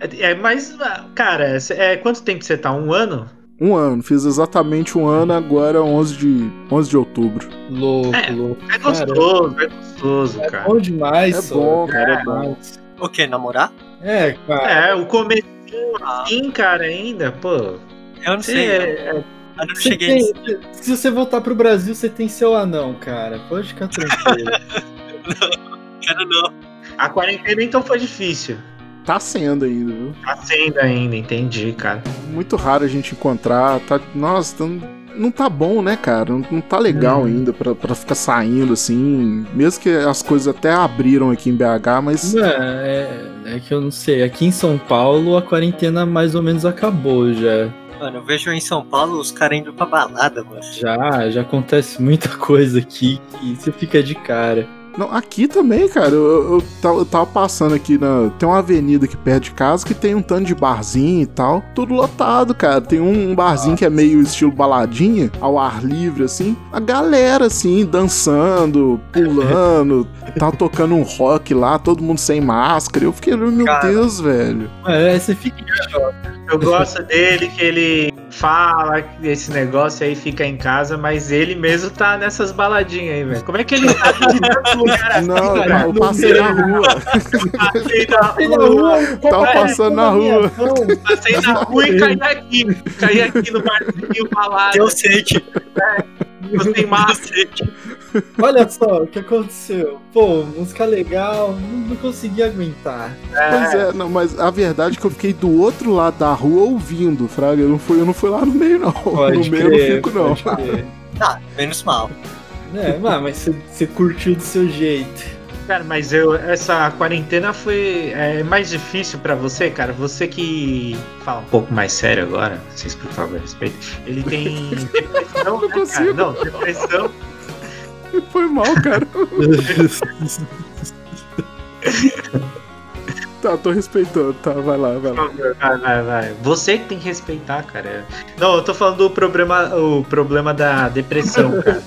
É, é, mas, cara, é, quanto tempo você tá? Um ano? Um ano, fiz exatamente um ano agora, 11 de, 11 de outubro. Louco, É, louco. É gostoso, é gostoso, É cara. bom demais, É bom, cara, é É bom. O que, namorar? É, cara. É, o comecinho assim, cara, ainda, pô. Eu não sei. é- Eu não cheguei tem- se você voltar pro Brasil, você tem seu anão, cara. Pode ficar tranquilo. Quero não. A quarentena então foi difícil. Tá sendo ainda, viu? Tá sendo ainda, entendi, cara. Muito raro a gente encontrar. Tá, nossa, tá- não tá bom, né, cara? Não, não tá legal ainda pra, pra ficar saindo assim. Mesmo que as coisas até abriram aqui em BH, mas. Não, é, é que eu não sei. Aqui em São Paulo, a quarentena mais ou menos acabou já. Mano, eu vejo em São Paulo os caras indo pra balada, mano. Já, já acontece muita coisa aqui que você fica de cara. Não, aqui também, cara. Eu, eu, eu tava, passando aqui na. Tem uma avenida aqui perto de casa que tem um tanto de barzinho e tal. Tudo lotado, cara. Tem um, um barzinho que é meio estilo baladinha, ao ar livre, assim. A galera, assim, dançando, pulando. tava tocando um rock lá, todo mundo sem máscara. Eu fiquei, meu Cara. Deus, velho. É, você fica. Eu gosto dele que ele fala esse negócio aí fica em casa, mas ele mesmo tá nessas baladinhas aí, velho. Como é que ele tá de tanto lugar assim, Não, cara? eu passei na rua. Passei na rua, Tava passando na rua. passei na rua e caí aqui. Caí aqui no barzinho balada. Eu sei que. Eu sem que. Olha só o que aconteceu. Pô, música legal, não, consegui aguentar. Pois é, não, mas a verdade é que eu fiquei do outro lado da rua ouvindo, Fraga. Eu não fui, eu não fui lá no meio, não. Pode no meio eu não crer, fico, não. crer. Ah, menos mal. É, mas você curtiu do seu jeito. Cara, mas eu, essa quarentena foi é, mais difícil pra você, cara. Você que fala um pouco mais sério agora, vocês por favor respeitem. Ele tem depressão, né, cara? Não, depressão. Foi mal, cara. tá, tô respeitando. Tá, vai lá, vai lá. Vai, vai, vai. Você que tem que respeitar, cara. Não, eu tô falando do problema, o problema da depressão, cara.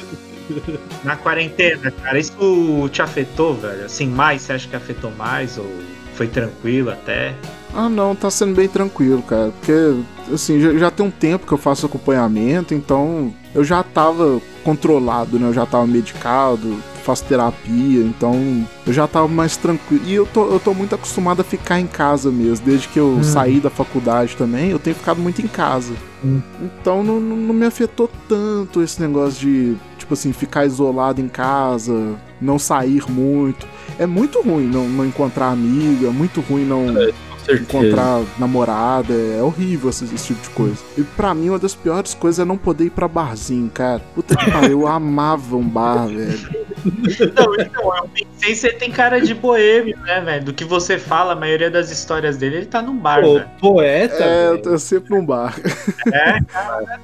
Na quarentena, cara, isso te afetou, velho? Assim, mais? Você acha que afetou mais? Ou foi tranquilo até? Ah, não, tá sendo bem tranquilo, cara. Porque, assim, já, já tem um tempo que eu faço acompanhamento, então eu já tava controlado, né? Eu já tava medicado, faço terapia, então eu já tava mais tranquilo. E eu tô, eu tô muito acostumado a ficar em casa mesmo. Desde que eu Hum. saí da faculdade também, eu tenho ficado muito em casa. Hum. Então não, não não me afetou tanto esse negócio de, tipo assim, ficar isolado em casa, não sair muito. É muito ruim não, não encontrar amiga, é muito ruim não encontrar namorada, é horrível esse, esse tipo de coisa. E pra mim, uma das piores coisas é não poder ir pra barzinho, cara. Puta que pariu, eu amava um bar, velho. Não, então, eu pensei você tem cara de boêmio, né, velho? Do que você fala, a maioria das histórias dele, ele tá num bar, Pô, velho. poeta? É, eu tô sempre num bar. É, cara.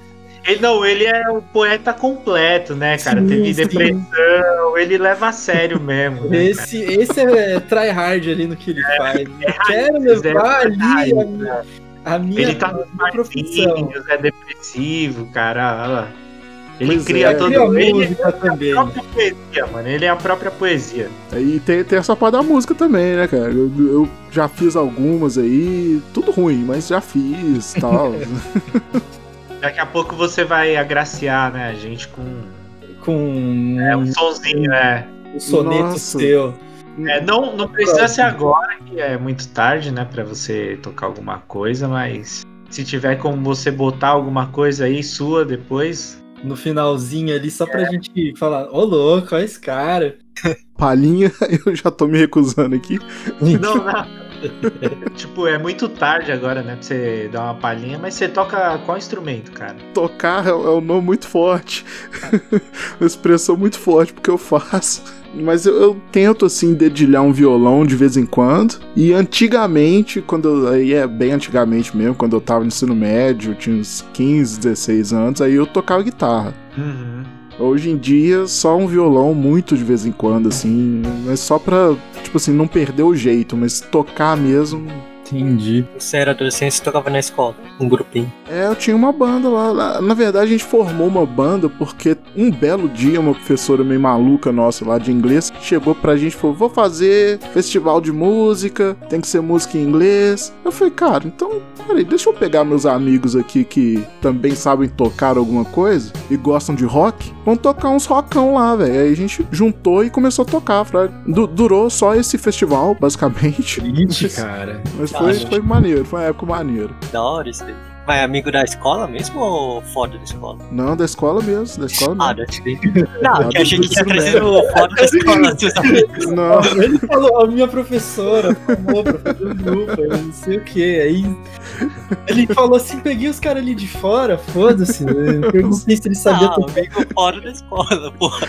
Ele, não, ele é o poeta completo, né, cara? Sim, Teve sim. depressão, ele leva a sério mesmo. né, Esse, esse é tryhard ali no que ele faz. Eu quero raiz, levar é ali raiz, a minha, a minha, Ele tá nos minha profissão. é depressivo, cara. olha lá. Ele Pois cria é. todo Cria ele música também. é a própria poesia, mano. Ele é a própria poesia. E tem, tem essa parte da música também, né, cara? Eu, eu já fiz algumas aí, tudo ruim, mas já fiz e tal. Daqui a pouco você vai agraciar, né, a gente com Com é, um sonzinho, é. o soneto Nossa. seu. É, não, não precisa ser agora, que é muito tarde, né, pra você tocar alguma coisa, mas se tiver como você botar alguma coisa aí sua depois, No finalzinho ali, só pra gente falar, ô louco, olha esse cara. Palhinha, eu já tô me recusando aqui. Não, não. tipo, é muito tarde agora, né? Pra você dar uma palhinha, mas você toca qual instrumento, cara? Tocar é, é um nome muito forte. uma expressão muito forte porque eu faço. Mas eu, eu tento, assim, dedilhar um violão de vez em quando. E antigamente, quando eu, aí é bem antigamente mesmo, quando eu tava no ensino médio, eu tinha uns 15, 16 anos, aí eu tocava guitarra. Uhum. Hoje em dia, só um violão muito de vez em quando, assim, mas só pra, tipo assim, não perder o jeito, mas tocar mesmo. Entendi. Você era adolescente e tocava na escola, um grupinho. É, eu tinha uma banda lá. Na, na verdade, a gente formou uma banda porque um belo dia uma professora meio maluca nossa lá de inglês chegou pra gente e falou: Vou fazer festival de música, tem que ser música em inglês. Eu falei, cara, então, peraí, deixa eu pegar meus amigos aqui que também sabem tocar alguma coisa e gostam de rock. Vamos tocar uns rockão lá, velho. Aí a gente juntou e começou a tocar. Durou só esse festival, basicamente. Triste, cara. Mas foi, foi maneiro, foi uma época maneira. Da hora isso daí. Mas é amigo da escola mesmo ou fora da escola? Não, da escola mesmo, da escola mesmo. Ah, da escola. Não, que eu achei que tinha trazido fora da escola, seus amigos. Não. Ele falou, a minha professora grupo, eu não sei o que. Aí ele falou assim: peguei os caras ali de fora, foda-se. Eu perguntei se ele sabia Não, amigo fora da escola, porra.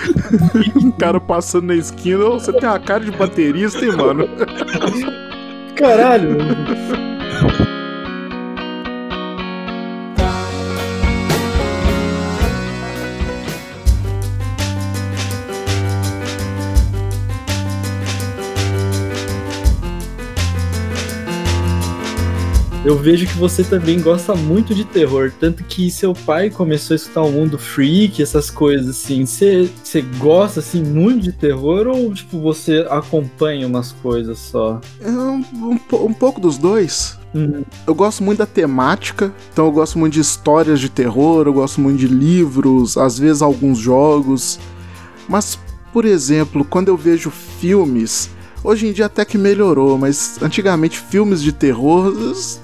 O cara passando na esquina, "Ô, você tem a cara de baterista, hein, mano? Caralho. Eu vejo que você também gosta muito de terror, tanto que seu pai começou a escutar o mundo freak, essas coisas assim. Você você gosta assim muito de terror ou tipo você acompanha umas coisas só? É um, um um pouco dos dois. Hum. Eu gosto muito da temática, então eu gosto muito de histórias de terror, eu gosto muito de livros, às vezes alguns jogos. Mas, por exemplo, quando eu vejo filmes, hoje em dia até que melhorou, mas antigamente filmes de terror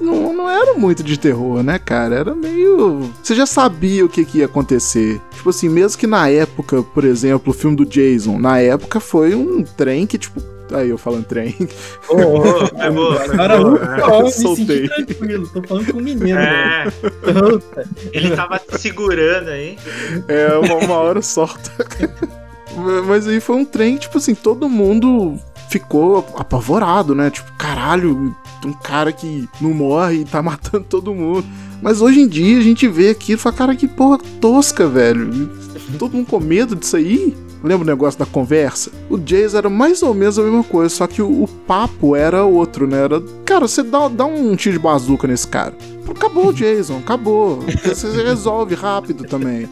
não, não eram muito de terror, né, cara? Era meio. Você já sabia o que, que ia acontecer. Tipo assim, mesmo que na época, por exemplo, o filme do Jason, na época foi um trem que, tipo. Aí eu falando trem. Cara, é boa, nunca é. ó, me Soltei. senti tranquilo, tô falando com o menino. É, velho. ele tava te segurando aí. É, uma, uma hora solta. Mas aí foi um trem, tipo assim, todo mundo ficou apavorado, né? Tipo, caralho, um cara que não morre e tá matando todo mundo. Mas hoje em dia a gente vê aquilo e fala, cara, que porra tosca, velho. Todo mundo com medo disso aí. Lembra o negócio da conversa? O Jason era mais ou menos a mesma coisa, só que o, o papo era outro, né? Era, cara, você dá, dá um tiro de bazuca nesse cara. Acabou o Jason, acabou. Você resolve rápido também.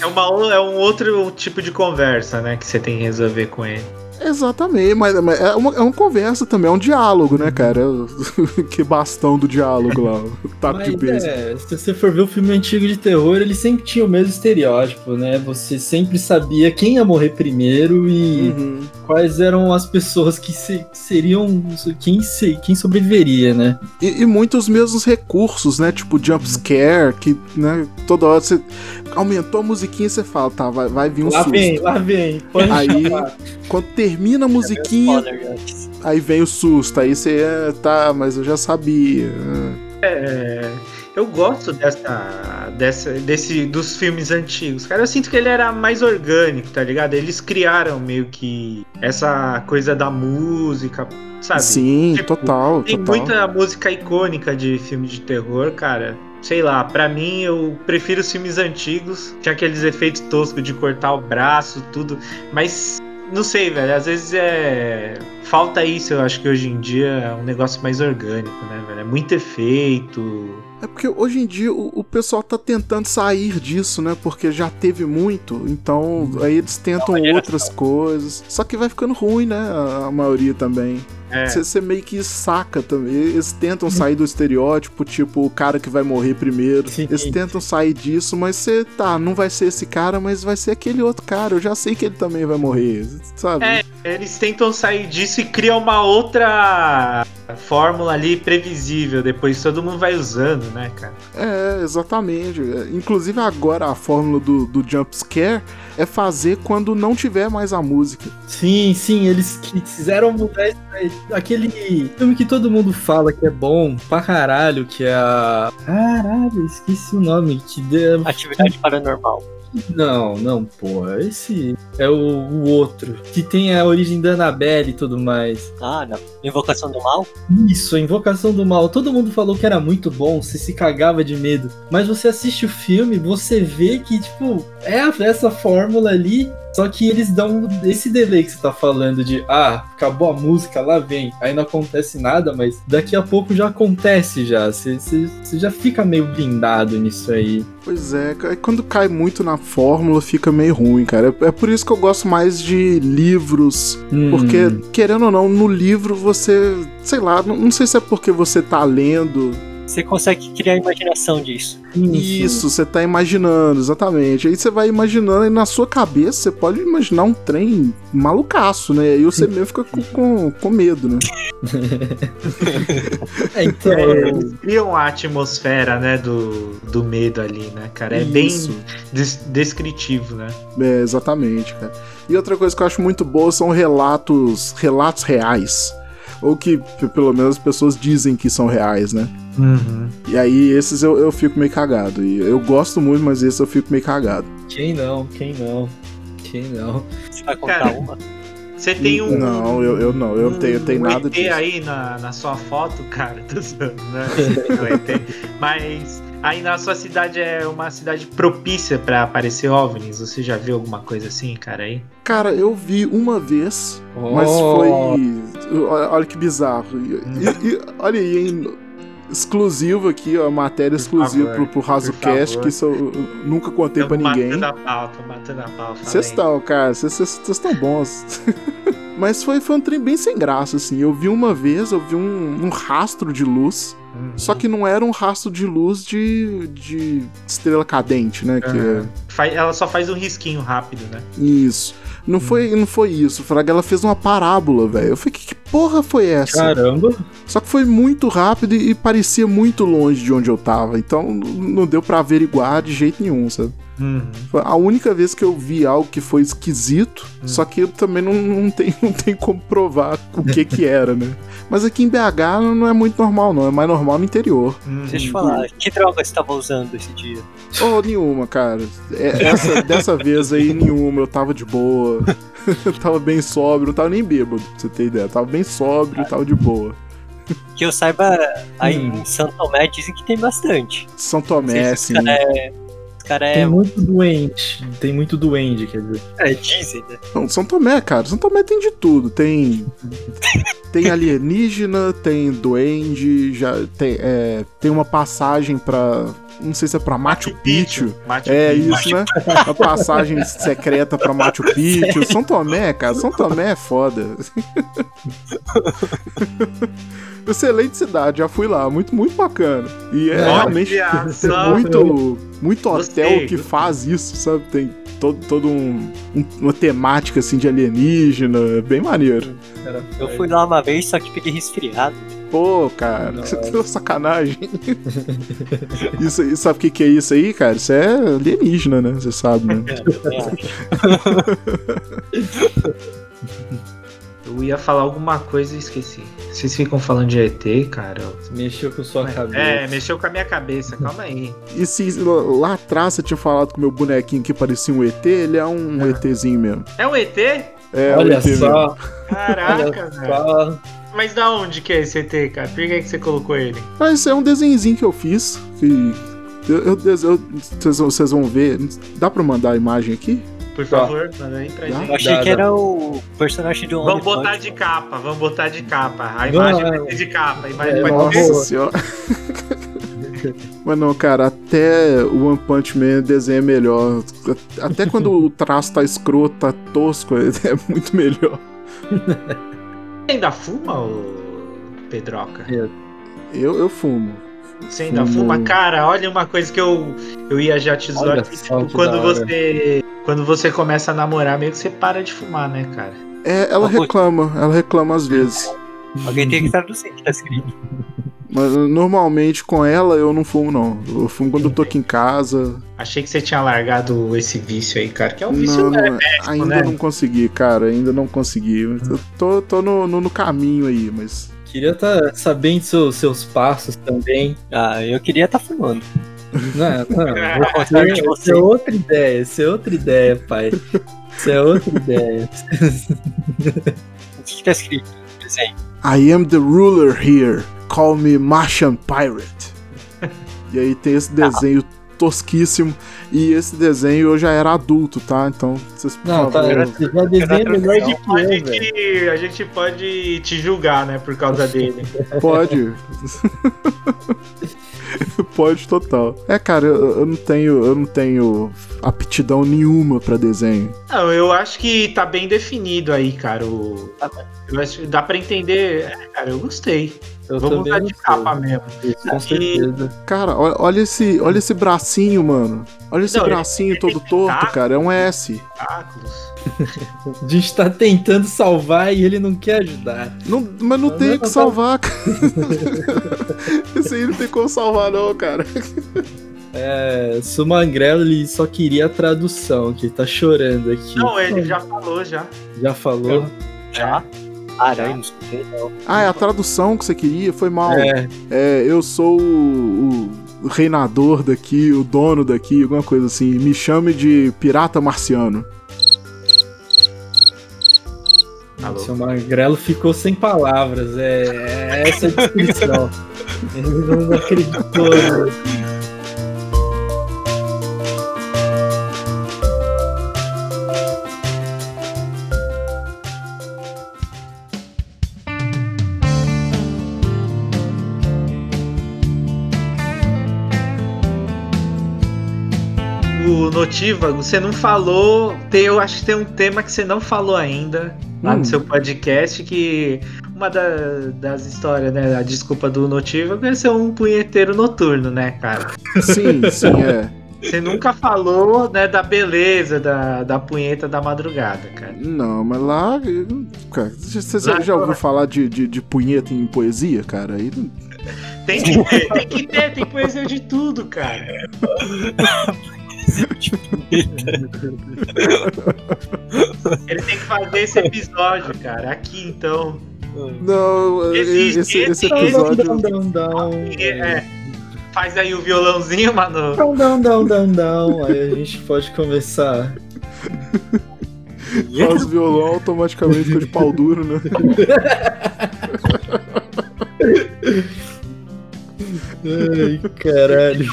É, uma, é um outro tipo de conversa, né? Que você tem que resolver com ele. Exatamente, mas, mas é, uma, é uma conversa também, é um diálogo, né, cara? que bastão do diálogo lá, o taco de peso. É, se você for ver o filme antigo de terror, ele sempre tinha o mesmo estereótipo, né? Você sempre sabia quem ia morrer primeiro e Uhum. quais eram as pessoas que se- seriam. Quem, se- quem sobreviveria, né? E, e muitos mesmos recursos, né? Tipo jump scare, que, né, toda hora você aumentou a musiquinha e você fala, tá, vai, vai vir um lá susto. vem, lá vem. Pode Aí, chamar. quando termina a musiquinha, aí vem o susto. Aí você, é, tá, mas eu já sabia. É, eu gosto dessa, dessa, desse, dos filmes antigos. Cara, eu sinto que ele era mais orgânico, tá ligado? Eles criaram meio que essa coisa da música, sabe? Sim, Tipo, total, Tem total. muita música icônica de filme de terror, cara. Sei lá, pra mim eu prefiro os filmes antigos. Tinha aqueles efeitos toscos de cortar o braço, tudo. Mas não sei, velho. Às vezes é. Falta isso, eu acho que hoje em dia é um negócio mais orgânico, né, velho? É muito efeito. É porque hoje em dia o, o pessoal tá tentando sair disso, né? Porque já teve muito, então aí eles tentam outras coisas. Só que vai ficando ruim, né? A, a maioria também. É. Você meio que saca também. Eles tentam sair do estereótipo, tipo, o cara que vai morrer primeiro. Eles tentam sair disso, mas você tá, não vai ser esse cara, mas vai ser aquele outro cara. Eu já sei que ele também vai morrer, sabe? É, eles tentam sair disso e criam uma outra fórmula ali previsível. Depois todo mundo vai usando, né, cara? É, exatamente. Inclusive agora a fórmula do, do jump scare é fazer quando não tiver mais a música. Sim, sim, eles quiseram mudar isso aí. aquele filme que todo mundo fala que é bom pra caralho, que é a. Caralho, esqueci o nome. Que deu... Atividade paranormal. Não, não, porra. Esse é o, o outro. Que tem a origem da Annabelle e tudo mais. Ah, não. Invocação do Mal? Isso, a Invocação do Mal. Todo mundo falou que era muito bom, você se cagava de medo. Mas você assiste o filme, você vê que, tipo, é essa fórmula ali. Só que eles dão esse delay que você tá falando de ah, acabou a música, lá vem. Aí não acontece nada, mas daqui a pouco já acontece já. Você, você, você já fica meio blindado nisso aí. Pois é, ca- quando cai muito na fórmula fica meio ruim, cara. É é por isso que eu gosto mais de livros. Hum. Porque, querendo ou não, no livro você. Sei lá, não, não sei se é porque você tá lendo. Você consegue criar a imaginação disso. Isso, você tá imaginando, exatamente. Aí você vai imaginando e na sua cabeça você pode imaginar um trem malucaço, né? E você mesmo fica com, com, com medo, né? É, então. É, eles criam a atmosfera, né, do, do medo ali, né, cara? É Isso. bem des- descritivo, né? É, exatamente, cara. E outra coisa que eu acho muito boa são relatos, relatos reais. Ou que, pelo menos, as pessoas dizem que são reais, né? E aí, esses eu, eu fico meio cagado. E eu gosto muito, mas esses eu fico meio cagado. Quem não? Quem não? Quem não? Você vai contar Cara, uma? Você tem um. Não, eu, eu não, eu não tenho, eu tenho um nada ET disso. aí na, na sua foto, cara, tô zoando, né? Mas aí na sua cidade é uma cidade propícia pra aparecer OVNIs. Você já viu alguma coisa assim, cara, aí? Cara, eu vi uma vez, mas Oh. foi. Olha, olha que bizarro. E, e- e- olha aí, hein? Exclusivo aqui, ó, matéria exclusiva favor, pro, pro RazoCast, que isso eu, nunca contei pra ninguém. Matando a pau, tô matando a pau. Vocês estão, cara, vocês estão bons. Mas foi, foi um trem bem sem graça, assim. Eu vi uma vez, eu vi um, um rastro de luz. Uhum. Só que não era um rastro de luz de, de estrela cadente, né? Que é- Ela só faz um risquinho rápido, né? Isso. Não foi, não foi isso. Fraga, ela fez uma parábola, velho. Eu falei, que, que porra foi essa? Caramba. Só que foi muito rápido e, e parecia muito longe de onde eu tava. Então não deu pra averiguar de jeito nenhum, sabe? Uhum. Foi a única vez que eu vi algo que foi esquisito, só que eu também não, não, tem, não tem como provar o que que era, né? Mas aqui em BH não é muito normal, não. É mais normal no interior. Deixa eu falar, que droga você tava usando esse dia? Oh, nenhuma, cara. É, essa, dessa vez aí, nenhuma. Eu tava de boa. eu tava bem sóbrio, não tava nem bêbado, pra você ter ideia. Eu tava bem sóbrio, tava de boa. Que eu saiba, aí em São Tomé dizem que tem bastante. São Tomé, sim. é. Cara é. Tem muito doente. Tem muito duende, quer dizer. É, dizem, né? Não, São Tomé, cara. São Tomé tem de tudo. Tem. Tem alienígena, tem duende, já tem, é, tem uma passagem pra. Não sei se é pra Machu Picchu. Machu É Picchu. isso, né? Uma passagem secreta pra Machu Picchu. São Tomé, cara. São Tomé é foda. Excelente cidade, já fui lá, muito, muito bacana. E é realmente muito, muito hotel Gostei, que gostei. faz isso, sabe? Tem todo, todo um, um- uma temática assim de alienígena, é bem maneiro. Eu fui lá uma vez, só que peguei resfriado. Pô, cara, Nossa. você deu sacanagem. isso sabe o que, que é isso aí, cara? Isso é alienígena, né? Você sabe, né? Eu ia falar alguma coisa e esqueci. Vocês ficam falando de ET, cara. Mexeu com sua cabeça. É, mexeu com a minha cabeça, calma aí. E se lá atrás você tinha falado o meu bonequinho que parecia um ET, ele é um ETzinho mesmo. É um ET? É, Olha um ET só. mesmo. Caraca, Olha velho. Mas da onde que é esse ET, cara? Por que, que você colocou ele? Mas é um desenhozinho que eu fiz. Que eu, eu, eu- vocês, vão- vocês vão ver. Dá pra mandar a imagem aqui? Por favor, manda aí pra gente. Eu achei que era o personagem do Vamos botar Punch de capa, vamos botar de capa. A imagem vai ser de capa. A imagem É, vai. Nossa senhora. Mas não, cara, até o One Punch Man desenho é melhor. Até quando o traço tá escroto, tá tosco, é muito melhor. ainda fuma, ô Pedroca? Eu, eu fumo. Você ainda fuma? Cara, olha uma coisa que eu, eu ia já te zoar. Tipo, quando você. Quando você começa a namorar, meio que você para de fumar, né, cara? É, ela reclama, ela reclama às vezes. Alguém tem que traduzir o que tá escrito. Mas normalmente com ela eu não fumo, não. Eu fumo quando eu tô aqui em casa. Achei que você tinha largado esse vício aí, cara. Que é um vício Não, não, é péssimo, ainda né? não consegui, cara. Ainda não consegui. Eu tô, tô no, no, no caminho aí, mas. Queria estar sabendo seus, seus passos também. Ah, eu queria estar fumando. Não, não. Isso é outra ideia, isso é outra ideia, pai. Isso é outra ideia. O que tá escrito desenho? I am the ruler here. Call me Martian Pirate. e aí tem esse desenho tosquíssimo. E esse desenho eu já era adulto, tá? Então, vocês por Não, tá, favor. você já desenha melhor de que A gente, a gente pode te julgar, né, por causa dele. Pode. Pode total. É, cara, eu, eu não tenho, eu não tenho aptidão nenhuma pra desenho. Não, eu acho que tá bem definido aí, cara. O... Eu acho dá pra entender. É, cara, eu gostei. Eu Vamos não de capa mesmo. Com certeza. Cara, olha, esse, olha esse bracinho, mano. Olha esse Não, bracinho ele todo torto, tentáculos. cara. É um S. Tentáculos. A gente tá tentando salvar e ele não quer ajudar. Não, mas não Não, tem o que salvar, cara. Esse aí não tem como salvar, não, cara. É, Sumangrelo ele só queria a tradução, que ele tá chorando aqui. Não, ele já falou já. Já falou? Já? Não não. Ah, é a tradução que você queria? Foi mal. É, É, eu sou o, o reinador daqui, o dono daqui, alguma coisa assim. Me chame de pirata marciano. Alô? seu Magrelo ficou sem palavras. É, é essa a descrição. ele não acreditou. Notívago, você não falou. Tem, eu acho que tem um tema que você não falou ainda lá Hum. no seu podcast que. Uma da- das histórias, né? A desculpa do Notívago é ser um punheteiro noturno, né, cara? Sim, sim, é. Você nunca falou, né, da beleza da, da punheta da madrugada, cara. Não, mas lá. Cara, você já, já ouviu falar de, de, de punheta em poesia, cara? Aí não- Tem que ter, tem que ter, tem poesia de tudo, cara. Ele tem que fazer esse episódio, cara. Aqui então. Não, Existe esse, esse esse- episódio. Down, down, down. É, faz aí o violãozinho, mano. Down, down. Aí a gente pode começar. Faz o violão automaticamente fica de pau duro, né? Ai, caralho.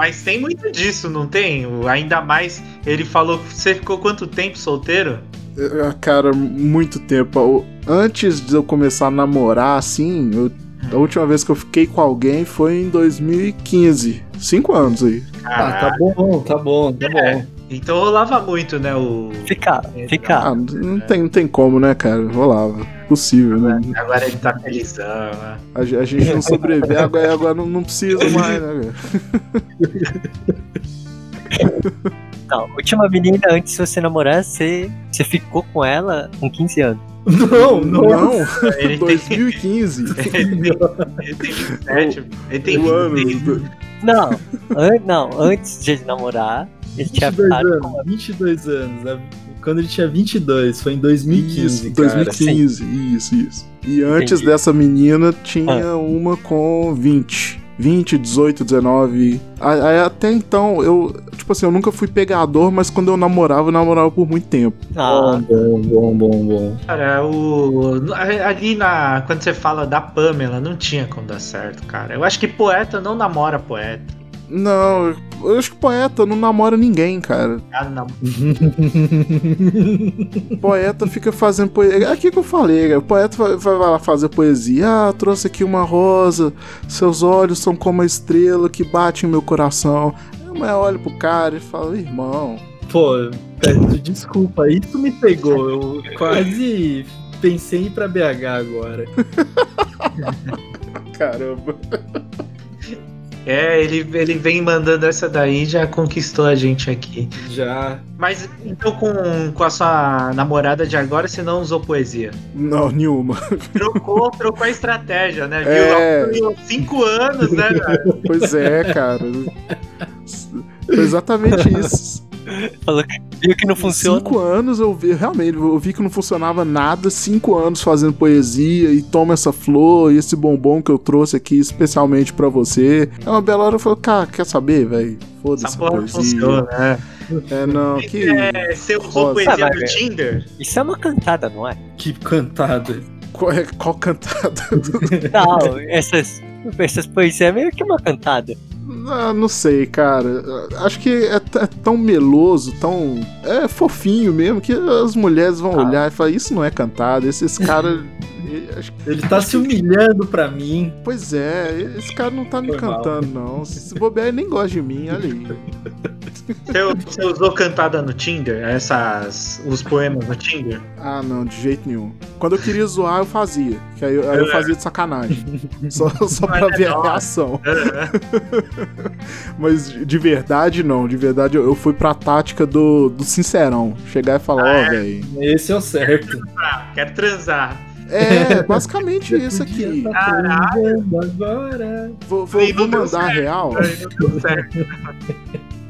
Mas tem muito disso, não tem? Ainda mais, ele falou que você ficou quanto tempo solteiro? É, Cara, muito tempo. Antes de eu começar a namorar, assim, eu- a última vez que eu fiquei com alguém foi em 2015. Cinco anos aí. Ah, tá bom, tá bom, tá bom. Então rolava muito, né? O. Fica, fica. Ah, não tem, não tem como, né, cara? Rolava. Possível, né? Agora ele tá felizão, né? A, a gente não sobrevive, agora, agora não, não precisa mais, né, cara? Não, última menina, antes de você namorar, você, você ficou com ela com 15 anos. Não, não. Não, Ele tem, 2015. ele tem, ele tem 27, ele tem Um ano. 26. Não, an- não, antes de ele namorar, ele tinha 22 ficado anos, com 22 anos. né? Quando ele tinha 22, foi em 2015, Isso, cara. 2015, isso, isso. E antes Entendi. dessa menina tinha uma com 20. 20, 18, 19. Aí, aí até então, eu. Tipo assim, eu nunca fui pegador, mas quando eu namorava, eu namorava por muito tempo. Ah, Bom, bom, bom, bom. Cara, o. Ali na. Quando você fala da Pamela, não tinha como dar certo, cara. Eu acho que poeta não namora poeta. Não, eu acho que poeta não namora ninguém, cara. Ah, não. Poeta fica fazendo poesia. É aqui que eu falei, cara. O poeta vai, vai lá fazer poesia. Ah, trouxe aqui uma rosa. Seus olhos são como a estrela que bate em meu coração. Mas olha pro cara e fala, irmão. Pô, peço desculpa, isso me pegou. Eu quase pensei em ir pra BH agora. Caramba. É, ele, ele vem mandando essa daí já conquistou a gente aqui. Já. Mas então com, com a sua namorada de agora você não usou poesia? Não, nenhuma. Trocou, trocou a estratégia, né? É. Viu? Cinco anos, né, velho? Pois é, cara. Foi exatamente isso. Falou que viu que não funciona. Cinco anos eu vi, realmente, eu vi que não funcionava nada. Cinco anos fazendo poesia e toma essa flor e esse bombom que eu trouxe aqui especialmente pra você. É uma bela hora eu falei, cara, quer saber, velho? Foda-se Essa porra não poesia. funciona, né? É, não, que. É, você usou poesia Ah, no Tinder? Isso é uma cantada, não é? Que cantada. Qual, é, qual cantada? Não, essas, essas poesias é meio que uma cantada. Ah, não sei, cara. Acho que é, é tão meloso, tão. É fofinho mesmo, que as mulheres vão Ah. olhar e falar: Isso não é cantado. Esses caras. Ele tá se humilhando pra mim. Pois é, esse cara não tá me Foi mal. cantando, não. Se bobear, ele nem gosta de mim, olha aí. Você, você usou cantada no Tinder? Essas. Os poemas no Tinder? Ah, não, de jeito nenhum. Quando eu queria zoar, eu fazia. Que aí, eu- aí eu fazia de sacanagem. Só, só pra é ver a reação. Aham. Mas de verdade, não. De verdade, eu eu fui pra tática do, do sincerão. Chegar e falar, ó, velho. Esse é o certo. Ah, quero transar. É, basicamente isso aqui. Caralho, Agora. Vou, vou, vou mandar real.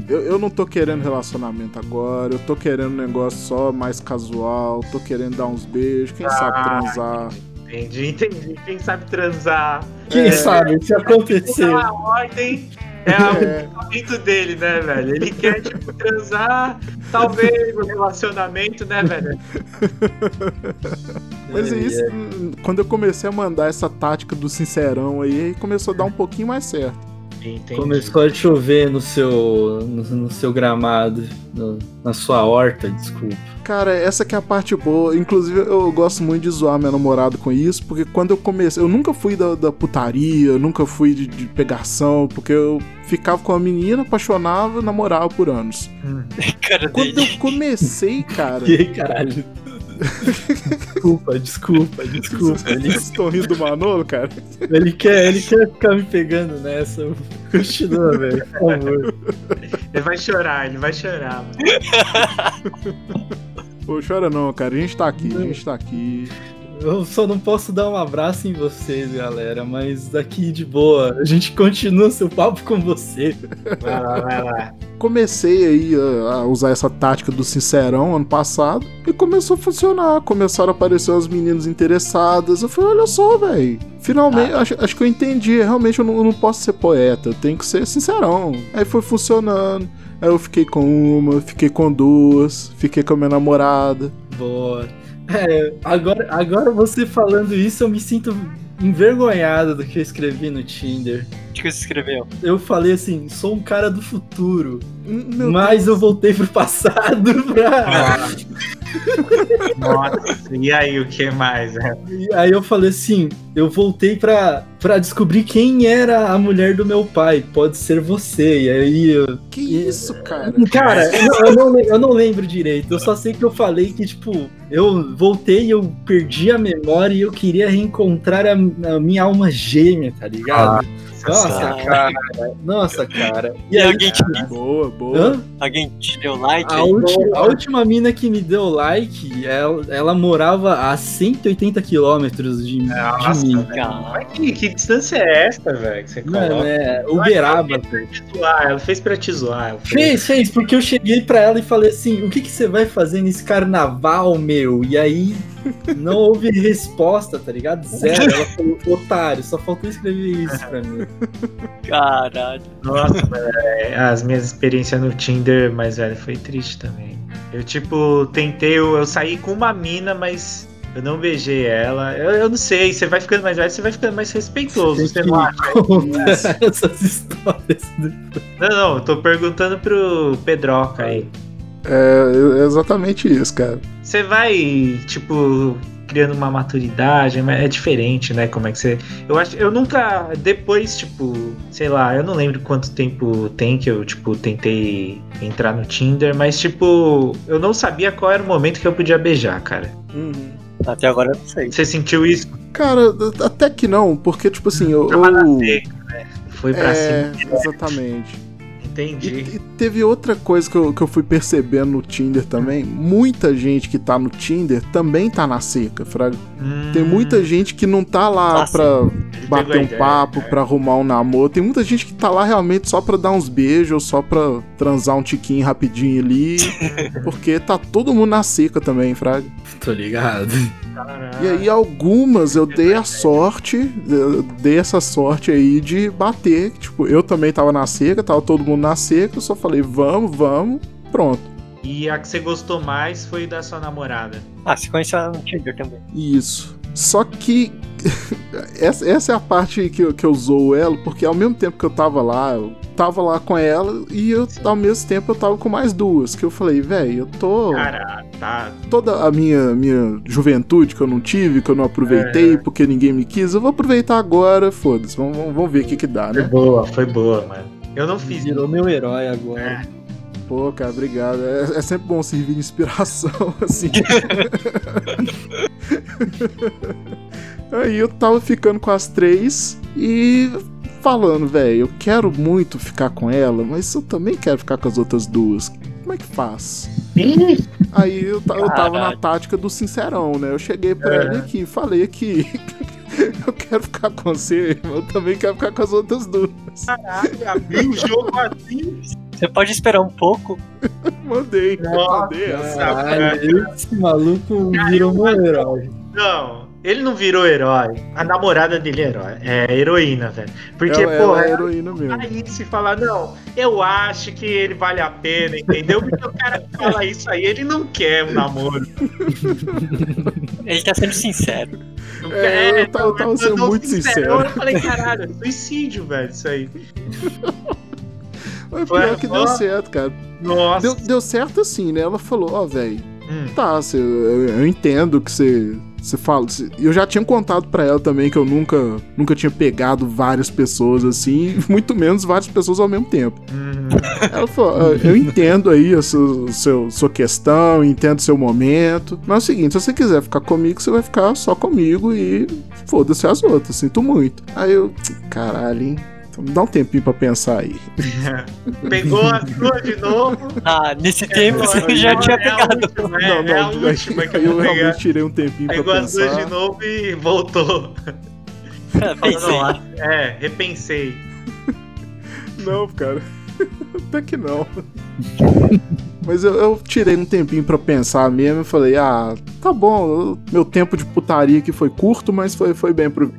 Eu, eu não tô querendo relacionamento agora. Eu tô querendo um negócio só mais casual. Tô querendo dar uns beijos. Quem sabe Ah. transar. Entendi, entendi. Quem sabe transar. Quem É. sabe se acontecer. A ordem é É. o pensamento dele, né, velho? Ele quer, tipo, transar, talvez um relacionamento, né, velho? Mas é isso. hum, Quando eu comecei a mandar essa tática do sincerão aí, aí começou a dar um pouquinho mais certo. Entendi. Começou a chover no seu, no, no seu gramado, no- na sua horta, desculpa. Cara, essa que é a parte boa. Inclusive, eu gosto muito de zoar minha namorada com isso, porque quando eu comecei. Eu nunca fui da, da putaria, eu nunca fui de, de pegação, porque eu ficava com a menina, apaixonava, namorava por anos. Cara Quando dele. eu comecei, cara. E aí, caralho? Desculpa, desculpa, desculpa. Ele, estão rindo do Manolo, cara? ele, quer, ele quer ficar me pegando nessa. Continua, velho, por favor. Ele vai chorar, ele vai chorar. mano. Pô, chora não, cara. A gente tá aqui, a gente tá aqui. Eu só não posso dar um abraço em vocês, galera, mas daqui de boa, a gente continua seu papo com você. Vai lá, vai lá. Comecei aí a, usar essa tática do sincerão ano passado e começou a funcionar. Começaram a aparecer as meninas interessadas. Eu falei, olha só, velho. Finalmente, acho, acho que eu entendi. Realmente eu não, eu não posso ser poeta, eu tenho que ser sincerão. Aí foi funcionando. Aí eu fiquei com uma, fiquei com duas, fiquei com a minha namorada. Boa. É, agora, agora você falando isso, eu me sinto envergonhado do que eu escrevi no Tinder. O que você escreveu? Eu falei assim, sou um cara do futuro, Meu mas eu voltei pro passado pra... Nossa, e aí o que mais? E aí eu falei assim, eu voltei pra, pra descobrir quem era a mulher do meu pai. Pode ser você. E aí eu... Que isso, cara? Cara, eu não, eu, não, eu não lembro direito. Eu só sei que eu falei que, tipo, eu voltei e eu perdi a memória e eu queria reencontrar a, a minha alma gêmea, tá ligado? Nossa, Nossa. cara. Nossa, cara. E alguém te, Boa, boa. Hã? alguém te deu like? A, aí? ulti- a última mina que me deu like, ela, ela morava a 180 quilômetros de, de mim. Cara, que, que distância é essa, velho? Que você Mano, coloca? é Uberaba. velho. Te zoar, ela fez pra te zoar. ela fez. Fez, fez, porque eu cheguei pra ela e falei assim: o que, que você vai fazer nesse carnaval, meu? E aí não houve resposta, tá ligado? Zero. Ela falou, otário, só faltou escrever isso pra mim. caralho. Nossa, velho, as minhas experiências no Tinder, mas velho, foi triste também. Eu, tipo, tentei, eu, eu saí com uma mina, mas eu não beijei ela. Eu, eu não sei, você vai ficando mais velho, você vai ficando mais respeitoso, você não acha? Conta essas histórias. Não, não, eu tô perguntando pro Pedroca aí. É, é exatamente isso, cara. Você vai, tipo, criando uma maturidade, mas é diferente, né? Como é que você. Eu acho. Eu nunca. Depois, tipo, sei lá, eu não lembro quanto tempo tem que eu, tipo, tentei entrar no Tinder, mas, tipo, eu não sabia qual era o momento que eu podia beijar, cara. Até agora eu não sei. Você sentiu isso? Cara, até que não, porque, tipo assim, eu. Eu- seca, né? Foi pra é, cima. exatamente. Entendi. E, e teve outra coisa que eu, que eu fui percebendo no Tinder também. Muita gente que tá no Tinder também tá na seca, Fraga. Hum, Tem muita gente que não tá lá Ah, sim. pra ele bater um ideia, papo, né? pra arrumar um namoro. Tem muita gente que tá lá realmente só pra dar uns beijos, ou só pra transar um tiquinho rapidinho ali. porque tá todo mundo na seca também, Fraga. Tô ligado. E aí algumas eu dei a sorte, dei essa sorte aí de bater. Tipo, eu também tava na seca, tava todo mundo na seca, eu só falei, vamos, vamos, pronto. E a que você gostou mais foi da sua namorada. Ah, você conheceu ela no Tinder também. Isso. Só que essa, essa é a parte que eu, que eu zoo ela, porque ao mesmo tempo que eu tava lá, eu tava lá com ela e eu, ao mesmo tempo eu tava com mais duas. Que eu falei, velho, eu tô. Caralho, tá. Toda a minha, minha juventude que eu não tive, que eu não aproveitei porque ninguém me quis, eu vou aproveitar agora, foda-se. Vamos, vamos, vamos ver o que que dá, Foi né? boa, foi boa, mano. Eu não fiz Virou meu herói agora. Pô, cara, obrigado. É, é sempre bom servir de inspiração, assim. Aí eu tava ficando com as três e falando, velho, eu quero muito ficar com ela, mas eu também quero ficar com as outras duas. Como é que faz? Aí eu, eu tava na tática do sincerão, né? Eu cheguei pra ele aqui, falei aqui. Eu quero ficar com você, mas eu também quero ficar com as outras duas. Caralho, abriu o jogo assim. Você pode esperar um pouco. Mandei, Nossa, mandei essa. Caralho, esse maluco virou meu herói. Não, ele não virou herói. A namorada dele é herói. É heroína, velho. Porque, ela, pô, ela é é heroína mesmo. aí se falar, não, eu acho que ele vale a pena, entendeu? Porque o cara que fala isso aí, ele não quer um namoro. Ele tá sendo sincero. É, quer, eu tava- eu tava sendo muito sincero. sincero. Eu falei, caralho, é suicídio, velho, isso aí. Mas pior que deu certo, cara. Nossa. Deu, deu certo assim, né? Ela falou, ó, velho, Hum. tá, cê- eu, eu entendo que você. Você fala. Eu já tinha contado pra ela também que eu nunca, nunca tinha pegado várias pessoas assim, muito menos várias pessoas ao mesmo tempo. Hum. Ela falou: "Ah, Eu entendo aí a sua, seu, sua questão, entendo seu momento. Mas é o seguinte: se você quiser ficar comigo, você vai ficar só comigo e foda-se as outras. Sinto muito. Aí eu, caralho, hein? Dá um tempinho pra pensar aí. Pegou a sua de novo. Ah, nesse tempo você Pegou, já é tinha a pegado. última, É, é a última que eu aí eu vou pegar. realmente tirei um tempinho Pegou pra as duas pensar. de novo e voltou. Pensei. Não, é, repensei. Não, cara. Até que não. Mas eu, eu tirei um tempinho pra pensar mesmo e falei, ah, tá bom, eu- meu tempo de putaria aqui foi curto, mas foi, foi bem pro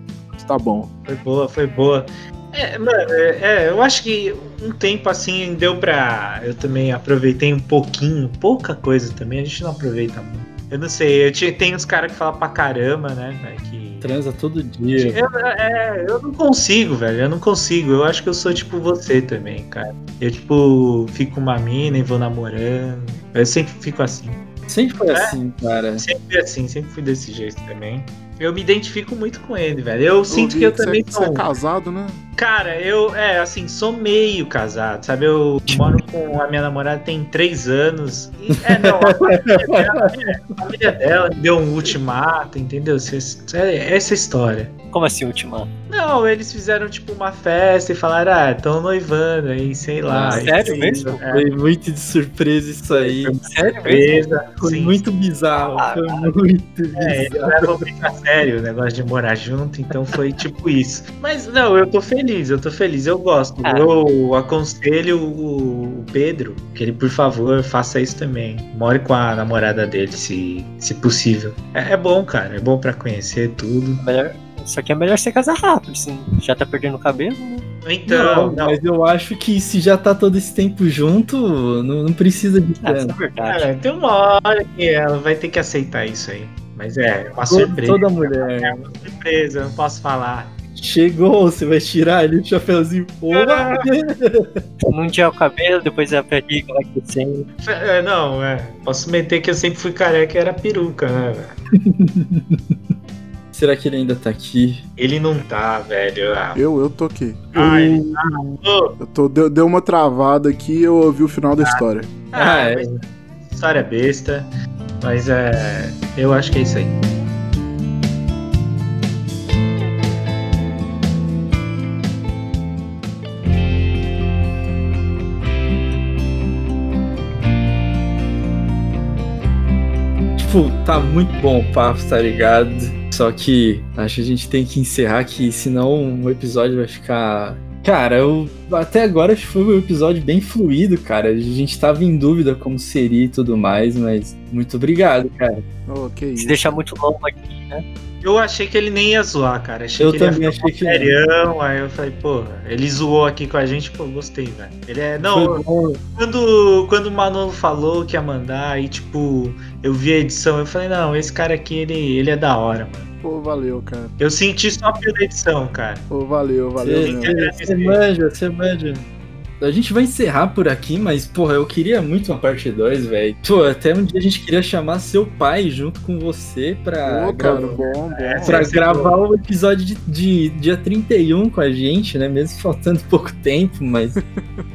tá bom. Foi boa, foi boa. É, mano, é, é, eu acho que um tempo assim deu pra. Eu também aproveitei um pouquinho, pouca coisa também, a gente não aproveita muito. Eu não sei, eu tinha, tem uns caras que falam pra caramba, né, velho, que. Transa todo dia. Eu, é, eu não consigo, velho. Eu não consigo. Eu acho que eu sou tipo você também, cara. Eu, tipo, fico uma mina e vou namorando. Eu sempre fico assim. Sempre foi É? assim, cara. Sempre assim, sempre fui desse jeito também. Eu me identifico muito com ele, velho. Eu sinto vi que eu você- também Você é sou. casado, né? Cara, eu, é, assim, sou meio casado, sabe? Eu moro com a minha namorada tem três anos. E, é, não, a família dela, é, a família dela deu um ultimato, entendeu? Cês- É essa história. Como assim, ultima? Não, eles fizeram tipo uma festa e falaram, ah, estão noivando aí, sei lá. Ah, sério Isso, mesmo? É, Foi muito de surpresa isso aí. Sério mesmo? surpresa. Foi sim. muito bizarro. Foi muito É, bizarro. a sério o negócio de morar junto, então foi tipo isso. Mas não, eu tô feliz, eu tô feliz, eu gosto. Ah. Eu aconselho o Pedro que ele, por favor, faça isso também. More com a namorada dele, se, se possível. É, é bom, cara, é bom pra conhecer tudo. Melhor... Só que é melhor você casar rápido, assim. Já tá perdendo o cabelo, né? Então, não, não, mas eu acho que se já tá todo esse tempo junto, não, não precisa de Ah, é verdade. é, tem uma hora que ela vai ter que aceitar isso aí. Mas é uma Toda, surpresa. toda mulher. surpresa, eu não posso falar. Chegou, você vai tirar ali o chapéuzinho. Oba! Num dia o cabelo, depois a vai crescendo. É, não, é. Posso meter que eu sempre fui careca e era peruca, né, velho? Será que ele ainda tá aqui? Ele não tá, velho. Ah, Eu, eu tô aqui. ah, ele tá. Eu tô, deu, deu uma travada aqui e eu ouvi o final da história. Ah, Ah, é. história besta. Mas é. Eu acho que é isso aí. Tipo, tá muito bom o papo, tá ligado? Só que acho que a gente tem que encerrar que senão o episódio vai ficar. Cara, eu até agora acho que foi um episódio bem fluido, cara. A gente tava em dúvida como seria e tudo mais, mas muito obrigado, cara. Oh, que Se deixar muito longo aqui, né? Eu achei que ele nem ia zoar, cara. Achei Eu que ele também ia ficar achei que serião. Aí eu falei, pô, ele zoou aqui com a gente, pô, gostei, velho. Ele é. Não. Quando, quando o Manolo falou que ia mandar, aí tipo, eu vi a edição, eu falei, não, esse cara aqui, ele, ele é da hora, mano. Pô, valeu, cara. Eu senti só pela edição, cara. Pô, valeu, valeu Você- mesmo. Você você manja, você manja. A gente vai encerrar por aqui, mas, porra, eu queria muito uma parte 2, velho. Pô, até um dia a gente queria chamar seu pai junto com você pra, cara, gravar, bom, bom. É, pra gravar o episódio de, de dia 31 com a gente, né? Mesmo faltando pouco tempo, mas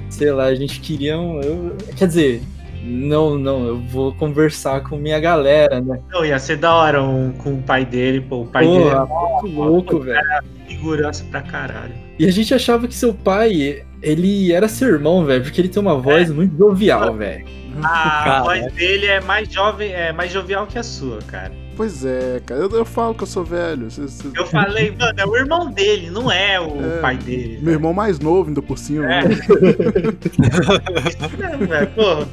sei lá, a gente queria um. eu- quer dizer, não, não, eu vou conversar com minha galera, né? Não, ia ser da hora um, com o pai dele, pô, o pai Pô, dele é muito louco, velho. figuraça pra caralho. E a gente achava que seu pai, ele era seu irmão, velho, porque ele tem uma voz muito jovial, velho. A Cara. voz dele é mais jovem, é mais jovial que a sua, cara. Pois é, cara. Eu, eu falo que eu sou velho. Cê- cê- Eu falei, mano, é o irmão dele, não é o É, pai dele. Meu irmão mais novo, ainda por cima. É. né? É, velho, pô,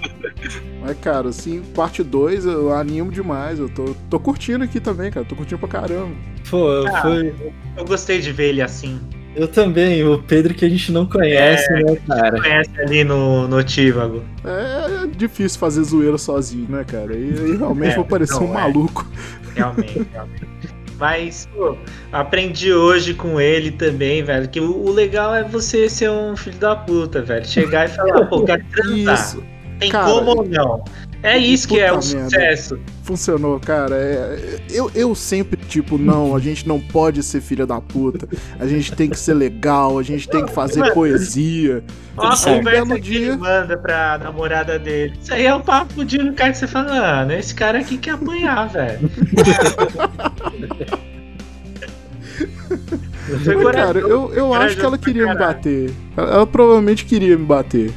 Mas, cara, assim, parte 2 eu animo demais. Eu tô, tô curtindo aqui também, cara. Tô curtindo pra caramba. Pô, Ah. foi. eu gostei de ver ele assim. Eu também, o Pedro que a gente não conhece, né, cara? Conhece ali no, no Tívago. É, é difícil fazer zoeira sozinho, né, cara? E aí realmente É, vou parecer não, um é. maluco. Realmente, realmente. Mas, pô, aprendi hoje com ele também, velho, que o, o legal é você ser um filho da puta, velho. Chegar e falar, pô, quero transar. Isso. Tem cara. como ou não? É isso que é o sucesso. Funcionou, cara. É, eu, eu sempre, tipo, não, a gente não pode ser filha da puta. A gente tem que ser legal, a gente tem que fazer poesia. Ó, a certo. conversa Belo que dia. ele manda pra namorada dele. Isso aí é o papo de um cara que você fala, mano, esse cara aqui quer apanhar, velho. Cara, eu, eu acho que ela queria me bater. Ela, ela provavelmente queria me bater.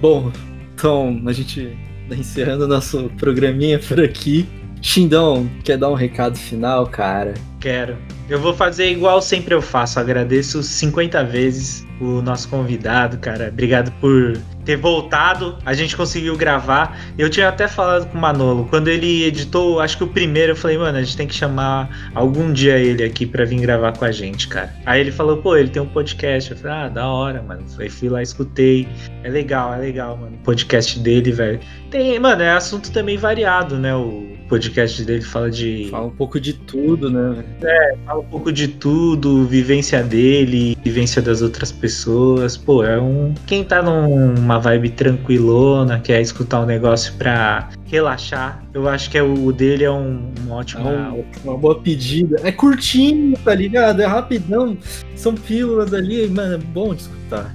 Bom, então a gente tá encerrando nosso programinha por aqui. Xindão, quer dar um recado final, cara? Quero. Eu vou fazer igual sempre eu faço. Agradeço 50 vezes o nosso convidado, cara. Obrigado por ter voltado. A gente conseguiu gravar. Eu tinha até falado com o Manolo. Quando ele editou, acho que o primeiro, eu falei, mano, a gente tem que chamar algum dia ele aqui pra vir gravar com a gente, cara. Aí ele falou, pô, ele tem um podcast. Eu falei, ah, da hora, mano. Aí fui lá, escutei. É legal, é legal, mano. O podcast dele, velho. Tem, mano, é assunto também variado, né? O podcast dele fala de. Fala um pouco de tudo, né? Fala um pouco de tudo, vivência dele, vivência das outras pessoas. Pô, é um. Quem tá numa vibe tranquilona, quer escutar um negócio pra relaxar, eu acho que é o, dele é um, um ótimo. É um- uma boa pedida. É curtinho, tá ligado? É rapidão. São pílulas ali, mano, é bom de escutar.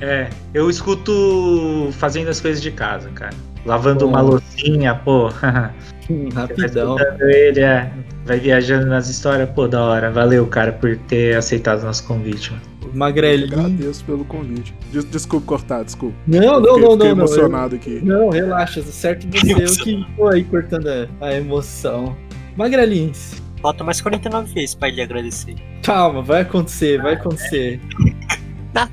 É, eu escuto fazendo as coisas de casa, cara. Lavando Bom. uma loucinha, pô. Vai Rapidão. ele, é. Vai viajando nas histórias, pô, da hora. Valeu, cara, por ter aceitado o nosso convite, mano. Magrelinho. Agradeço pelo convite. Des- desculpa cortar, desculpa. Não, não, Fiquei- não, fiquei não, não. emocionado aqui. Não, relaxa, certo você, eu que tô aí cortando a, a emoção. Magrelinhos. Falta mais 49 vezes pra ele agradecer. Calma, vai acontecer, vai acontecer.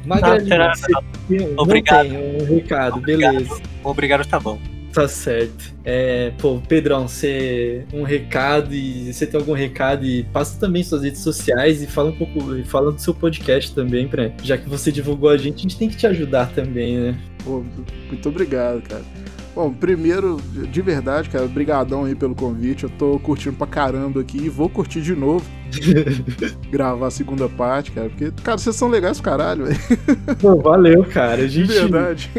Não, você tem- não Obrigado. tem um recado, beleza. Obrigado, tá bom. Tá certo. É, pô, Pedrão, você um recado e você tem algum recado e passa também suas redes sociais e fala um pouco, e fala do seu podcast também, pra, já que você divulgou a gente, a gente tem que te ajudar também, né? Pô, muito obrigado, cara. Bom, primeiro, de verdade, cara, brigadão aí pelo convite. Eu tô curtindo pra caramba aqui e vou curtir de novo. gravar a segunda parte, cara, porque, cara, vocês são legais pro caralho, velho. Pô, valeu, cara. A De gente, verdade.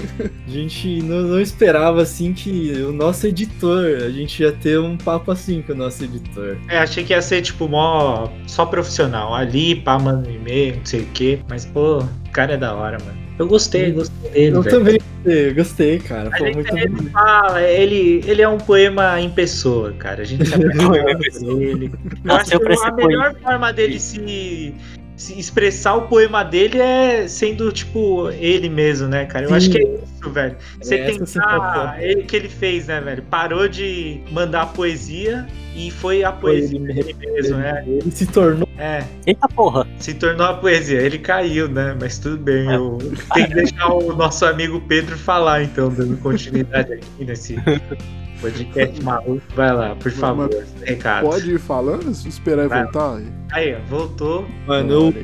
a gente não, não esperava assim que o nosso editor, a gente ia ter um papo assim com o nosso editor. É, achei que ia ser, tipo, mó, só profissional. Ali, pá, mano, e-mail, não sei o quê. Mas, pô, o cara é da hora, mano. Eu gostei, gostei dele, Eu velho. também gostei, gostei, cara. Pô, gente, muito ele fala, ele, ele é um poema em pessoa, cara. A gente se apaixona por ele. Eu Nasceu acho que ser a melhor forma dele se expressar o poema dele é sendo, tipo, ele mesmo, né, cara? Eu Sim. acho que é isso, velho. Você essa a tentar. sensação. Ele que ele fez, né, velho? Parou de mandar poesia e foi a poesia ele dele mesmo, né? Ele se tornou. É. Eita porra. Se tornou a poesia. Ele caiu, né? Mas tudo bem. Eu tenho que deixar o nosso amigo Pedro falar, então, dando continuidade aqui nesse podcast maluco. Vai lá, por favor, recado. Pode ir falando, esperar Vai. voltar. Aí, ó, voltou. Mano, eu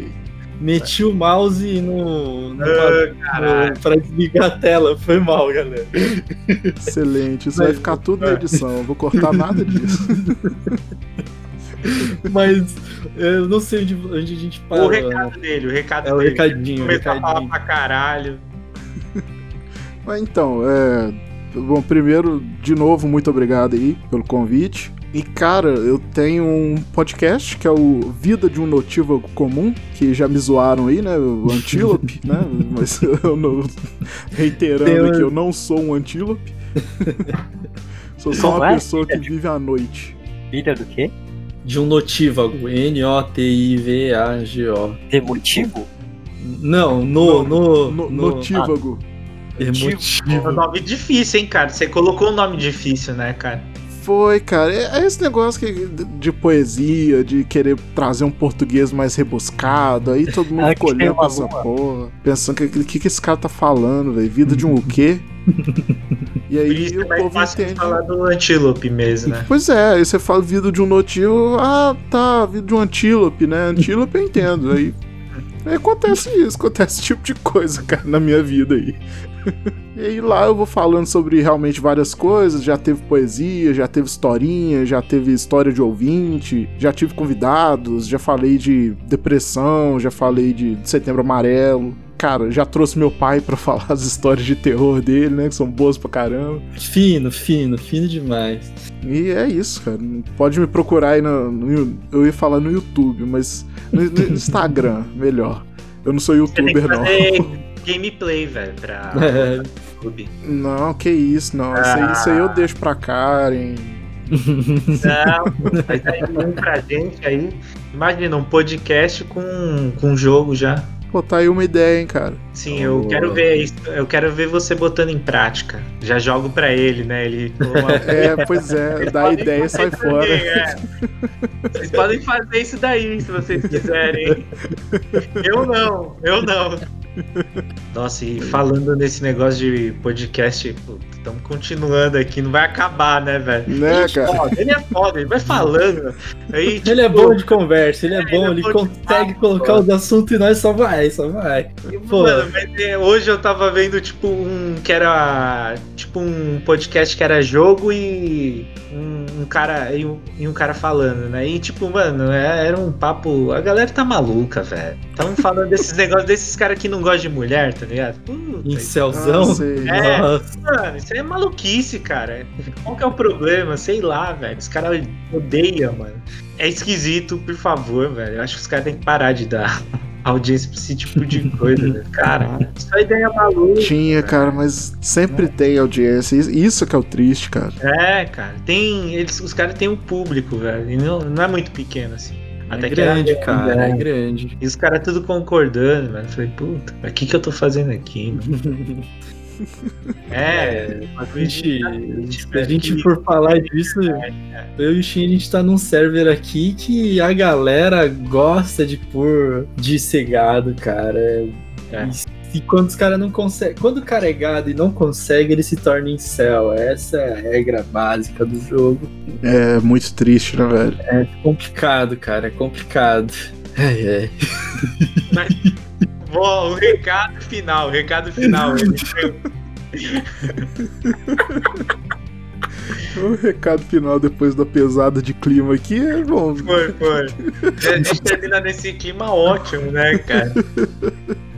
meti o mouse no, no, Ah, no- pra desligar a tela. Foi mal, galera. Excelente, isso vai ficar tudo na edição. Eu vou cortar nada disso. Mas eu não sei onde, onde a gente parou. O recado dele, o recado É o dele. recadinho, o Começou a falar recadinho. pra caralho. Mas então, é. Bom, primeiro, de novo, muito obrigado aí pelo convite. E cara, eu tenho um podcast que é o Vida de um Notívago Comum, que já me zoaram aí, né? O Antílope, né? Mas eu não. Reiterando que eu não sou um antílope. Sou só uma é? pessoa que vive à noite. Vida do quê? De um notívago. N-O-T-I-V-A-G-O. De motivo? Não, no. no, No, no notívago. É um emotivo. nome difícil, hein, cara? Você colocou um nome difícil, né, cara? Foi, cara. É, é esse negócio que, de poesia, de querer trazer um português mais rebuscado. Aí todo mundo pra uma essa porra. Pensando que o que, que esse cara tá falando, velho? Vida de um o quê? E Por aí isso o é povo fácil entende. falar do antílope mesmo, né? Pois é, aí você fala vida de um notivo, ah, tá, vida de um antílope, né? Antílope eu entendo. Aí, aí acontece isso, acontece esse tipo de coisa, cara, na minha vida aí. E aí lá eu vou falando sobre realmente várias coisas, já teve poesia, já teve historinha, já teve história de ouvinte, já tive convidados, já falei de depressão, já falei de Setembro Amarelo. Cara, já trouxe meu pai pra falar as histórias de terror dele, né, que são boas pra caramba. Fino, fino, fino demais. E é isso, cara. Pode me procurar aí no, no- Eu ia falar no YouTube, mas no, no Instagram, melhor. Eu não sou Você tem que youtuber, não. Gameplay, velho, pra. YouTube. Não, que isso, não. Isso, aí, isso aí eu deixo pra Karen. Não, mas aí pra gente aí. Imagina, um podcast com, com jogo já. Pô, tá aí uma ideia, hein, cara. Sim, eu quero ver isso. Eu quero ver você botando em prática. Já jogo pra ele, né? Ele. É, pois é, dá ideia e sai fora. também, é. Vocês podem fazer isso daí, se vocês quiserem. Eu não, eu não. Nossa, e falando nesse negócio de podcast, estamos continuando aqui, não vai acabar, né, velho? Né, ele, é cara? foda, ele é foda, ele vai falando. Aí, Ele é tipo, bom de conversa, ele é bom, ele ele, é bom consegue papo, colocar os assuntos e nós só vai, só vai. Pô, Mano, mas é, hoje eu tava vendo, tipo, um que era. Tipo, um podcast que era jogo e um, um cara. E um, e um cara falando, né? E, tipo, mano, é- era um papo. A galera tá maluca, velho. Tão falando desses negócios desses caras que não gostam de mulher, tá ligado? Puta, incelzão. É. Mano, isso aí é maluquice, cara. Qual que é o problema? Sei lá, velho. Os caras odeiam, mano. É esquisito, por favor, velho. Eu acho que os caras têm que parar de dar audiência pra esse tipo de coisa, velho. Cara, isso é ideia maluca. Tinha, cara, mas sempre tem audiência. Isso- Isso que é o triste, cara. É, cara. Tem. Eles, os caras têm um público, velho. E não, não é muito pequeno, assim. É que grande, era cara, né? é grande. E os caras tudo concordando, mano. Eu Falei, puta, o que, que eu tô fazendo aqui, mano? É, A gente, se a gente que- for falar disso, eu e o Shin, a gente tá num server aqui que a galera gosta de pôr de ser gado, cara. É. E, quando os caras não conseguem. Quando o cara é gado e não consegue, ele se torna incel. Essa é a regra básica do jogo. É muito triste, né, velho? É complicado, cara, é complicado. Ai, ai. Bom, o recado final, o recado final. O recado final depois da pesada de clima aqui é bom. Foi, foi. A gente termina nesse clima ótimo, né, cara?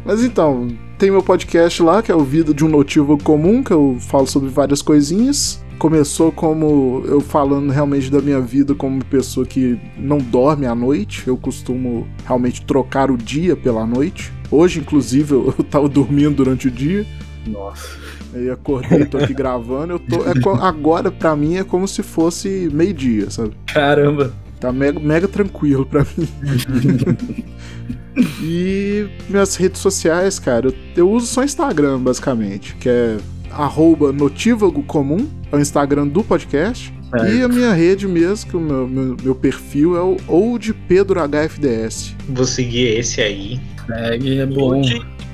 Mas então, tem meu podcast lá, que é o Vida de um Notívago Comum, que eu falo sobre várias coisinhas. Começou como eu falando realmente da minha vida como pessoa que não dorme à noite. Eu costumo realmente trocar o dia pela noite. Hoje, inclusive, eu eu tava dormindo durante o dia. Nossa. Aí acordei, tô aqui gravando. Eu tô, é agora, pra mim, é como se fosse meio-dia, sabe? Caramba. Tá mega, mega tranquilo pra mim. e minhas redes sociais, cara, eu, eu uso só Instagram, basicamente, que é arroba notívago comum, é o Instagram do podcast. Certo. E a minha rede mesmo, que o meu, meu, meu perfil é o Old Pedro HFDS. Vou seguir esse aí. Segue, é bom.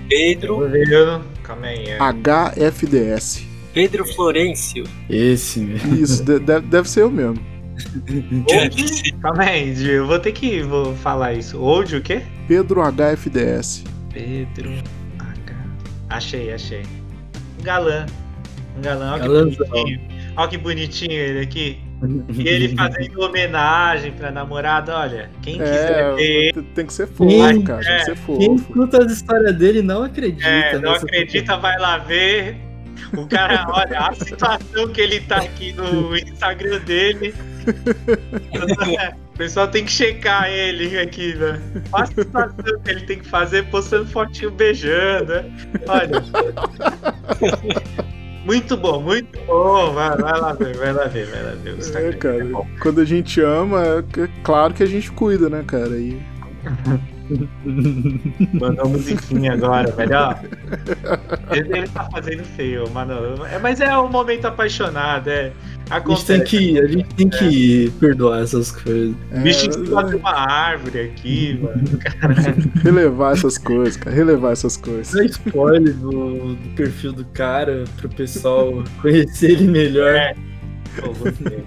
Pedro, Calma aí. é. HFDS. Pedro Florencio. Esse, velho. Isso, de- deve, deve ser eu mesmo. Old- Calma aí, eu vou ter que vou falar isso. Old o quê? Pedro HFDS. Pedro H. Achei, achei. Um galã. Um galã, olha que bonitinho. Olha que bonitinho ele aqui. E ele fazendo homenagem pra namorada, olha. Quem quiser ver. É, t- tem que ser fofo, Quem- cara. Tem que ser Quem fofo. escuta as histórias dele não acredita. É, não nessa- acredita, vai lá ver. O cara, olha, a situação que ele tá aqui no Instagram dele. O pessoal tem que checar ele aqui, né? Olha a situação que ele tem que fazer postando fotinho beijando, né? Olha. Muito bom, muito bom. Vai, vai lá ver, vai lá ver, vai lá ver. O É, cara. é bom. Quando a gente ama, é é claro que a gente cuida, né, cara? E Mandou musiquinha agora, velho. ó. Ele, ele tá fazendo feio, mano. É, mas é um momento apaixonado, é. A gente tem que, a gente tem que perdoar essas coisas. é, Bicho cima de uma árvore aqui, mano. Caralho. relevar essas coisas, cara. Relevar essas coisas. Dá spoiler do, do perfil do cara pro pessoal conhecer ele melhor. É. Pô, gostei.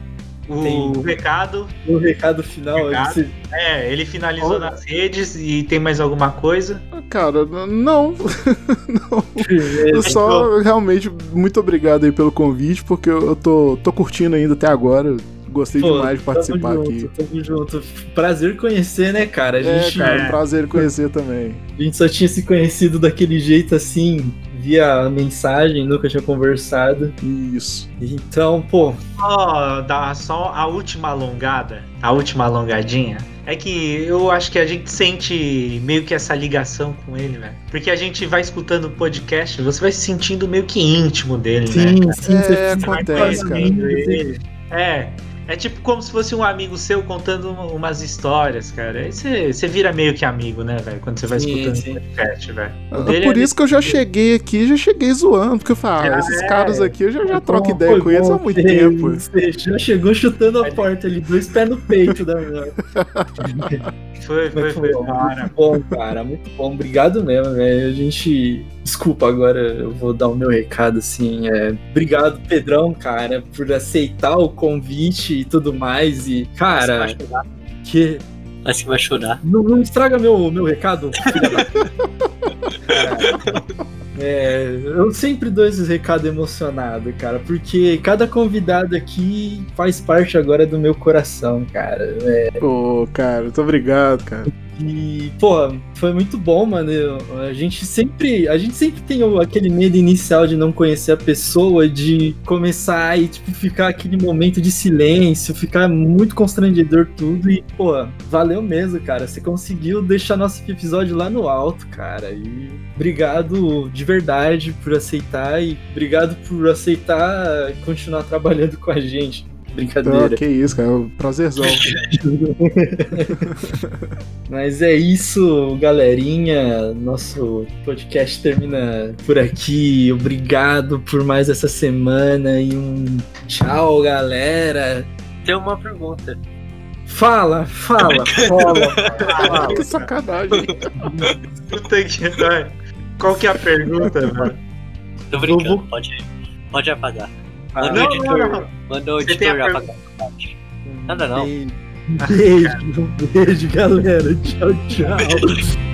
O recado, O recado final Recado. você- é, ele finalizou nas redes e tem mais alguma coisa? Cara, n- não. Firmeza. Eu só realmente muito obrigado aí pelo convite, porque eu eu tô, tô curtindo ainda até agora. Gostei Pô, demais de participar tamo aqui. junto, Tamo junto. Prazer conhecer, né, cara? A É, gente, cara, prazer conhecer também. a gente só tinha se conhecido daquele jeito assim, via mensagem, nunca tinha conversado. Isso. Então, pô, Só dar só a última alongada, a última alongadinha. É que eu acho que a gente sente meio que essa ligação com ele, velho. Porque a gente vai escutando o podcast, você vai se sentindo meio que íntimo dele, né? sim, sim, É, você acontece, cara. ele. É. É tipo como se fosse um amigo seu contando um- umas histórias, cara. Aí você você vira meio que amigo, né, velho? Quando você vai Sim, escutando sim. o podcast, velho. Ah, dele Por é isso que eu já cheguei aqui, já cheguei zoando, porque eu falo, ah, Ah, esses é. caras aqui eu já, já troco Bom, ideia com eles há bom, muito tempo. Você já chegou chutando a porta ali, dois pés no peito da minha. Foi, foi, foi. foi da hora. muito bom, cara. Muito bom. Obrigado mesmo, velho. A gente. Desculpa, agora eu vou dar o meu recado, assim. É... Obrigado, Pedrão, cara, por aceitar o convite e tudo mais. E, cara, Vai chorar. que. Parece que vai chorar. Não, não estraga meu, meu recado, filha da. Cara, É, eu sempre dou esses recados emocionados, cara, porque cada convidado aqui faz parte agora do meu coração, cara. É, Ô, cara, muito obrigado, cara. E, pô, foi muito bom, mano. Eu- a gente sempre, a gente sempre tem aquele medo inicial de não conhecer a pessoa, de começar e tipo ficar aquele momento de silêncio, ficar muito constrangedor tudo e, pô, valeu mesmo, cara. Você conseguiu deixar nosso episódio lá no alto, cara. E obrigado de verdade por aceitar e obrigado por aceitar continuar trabalhando com a gente. Brincadeira. Ah, que isso, cara. Prazerzão. Mas é isso, galerinha. Nosso podcast termina por aqui. Obrigado por mais essa semana e um tchau, galera. Tem uma pergunta. Fala, fala, fala. que sacanagem. Puta que vai. Qual que é a pergunta, mano? Tô brincando, pode, pode apagar. Manda não, o editor, não, não. Manda o editor a apagar. Nada não. Beijo, beijo, galera. Tchau, tchau.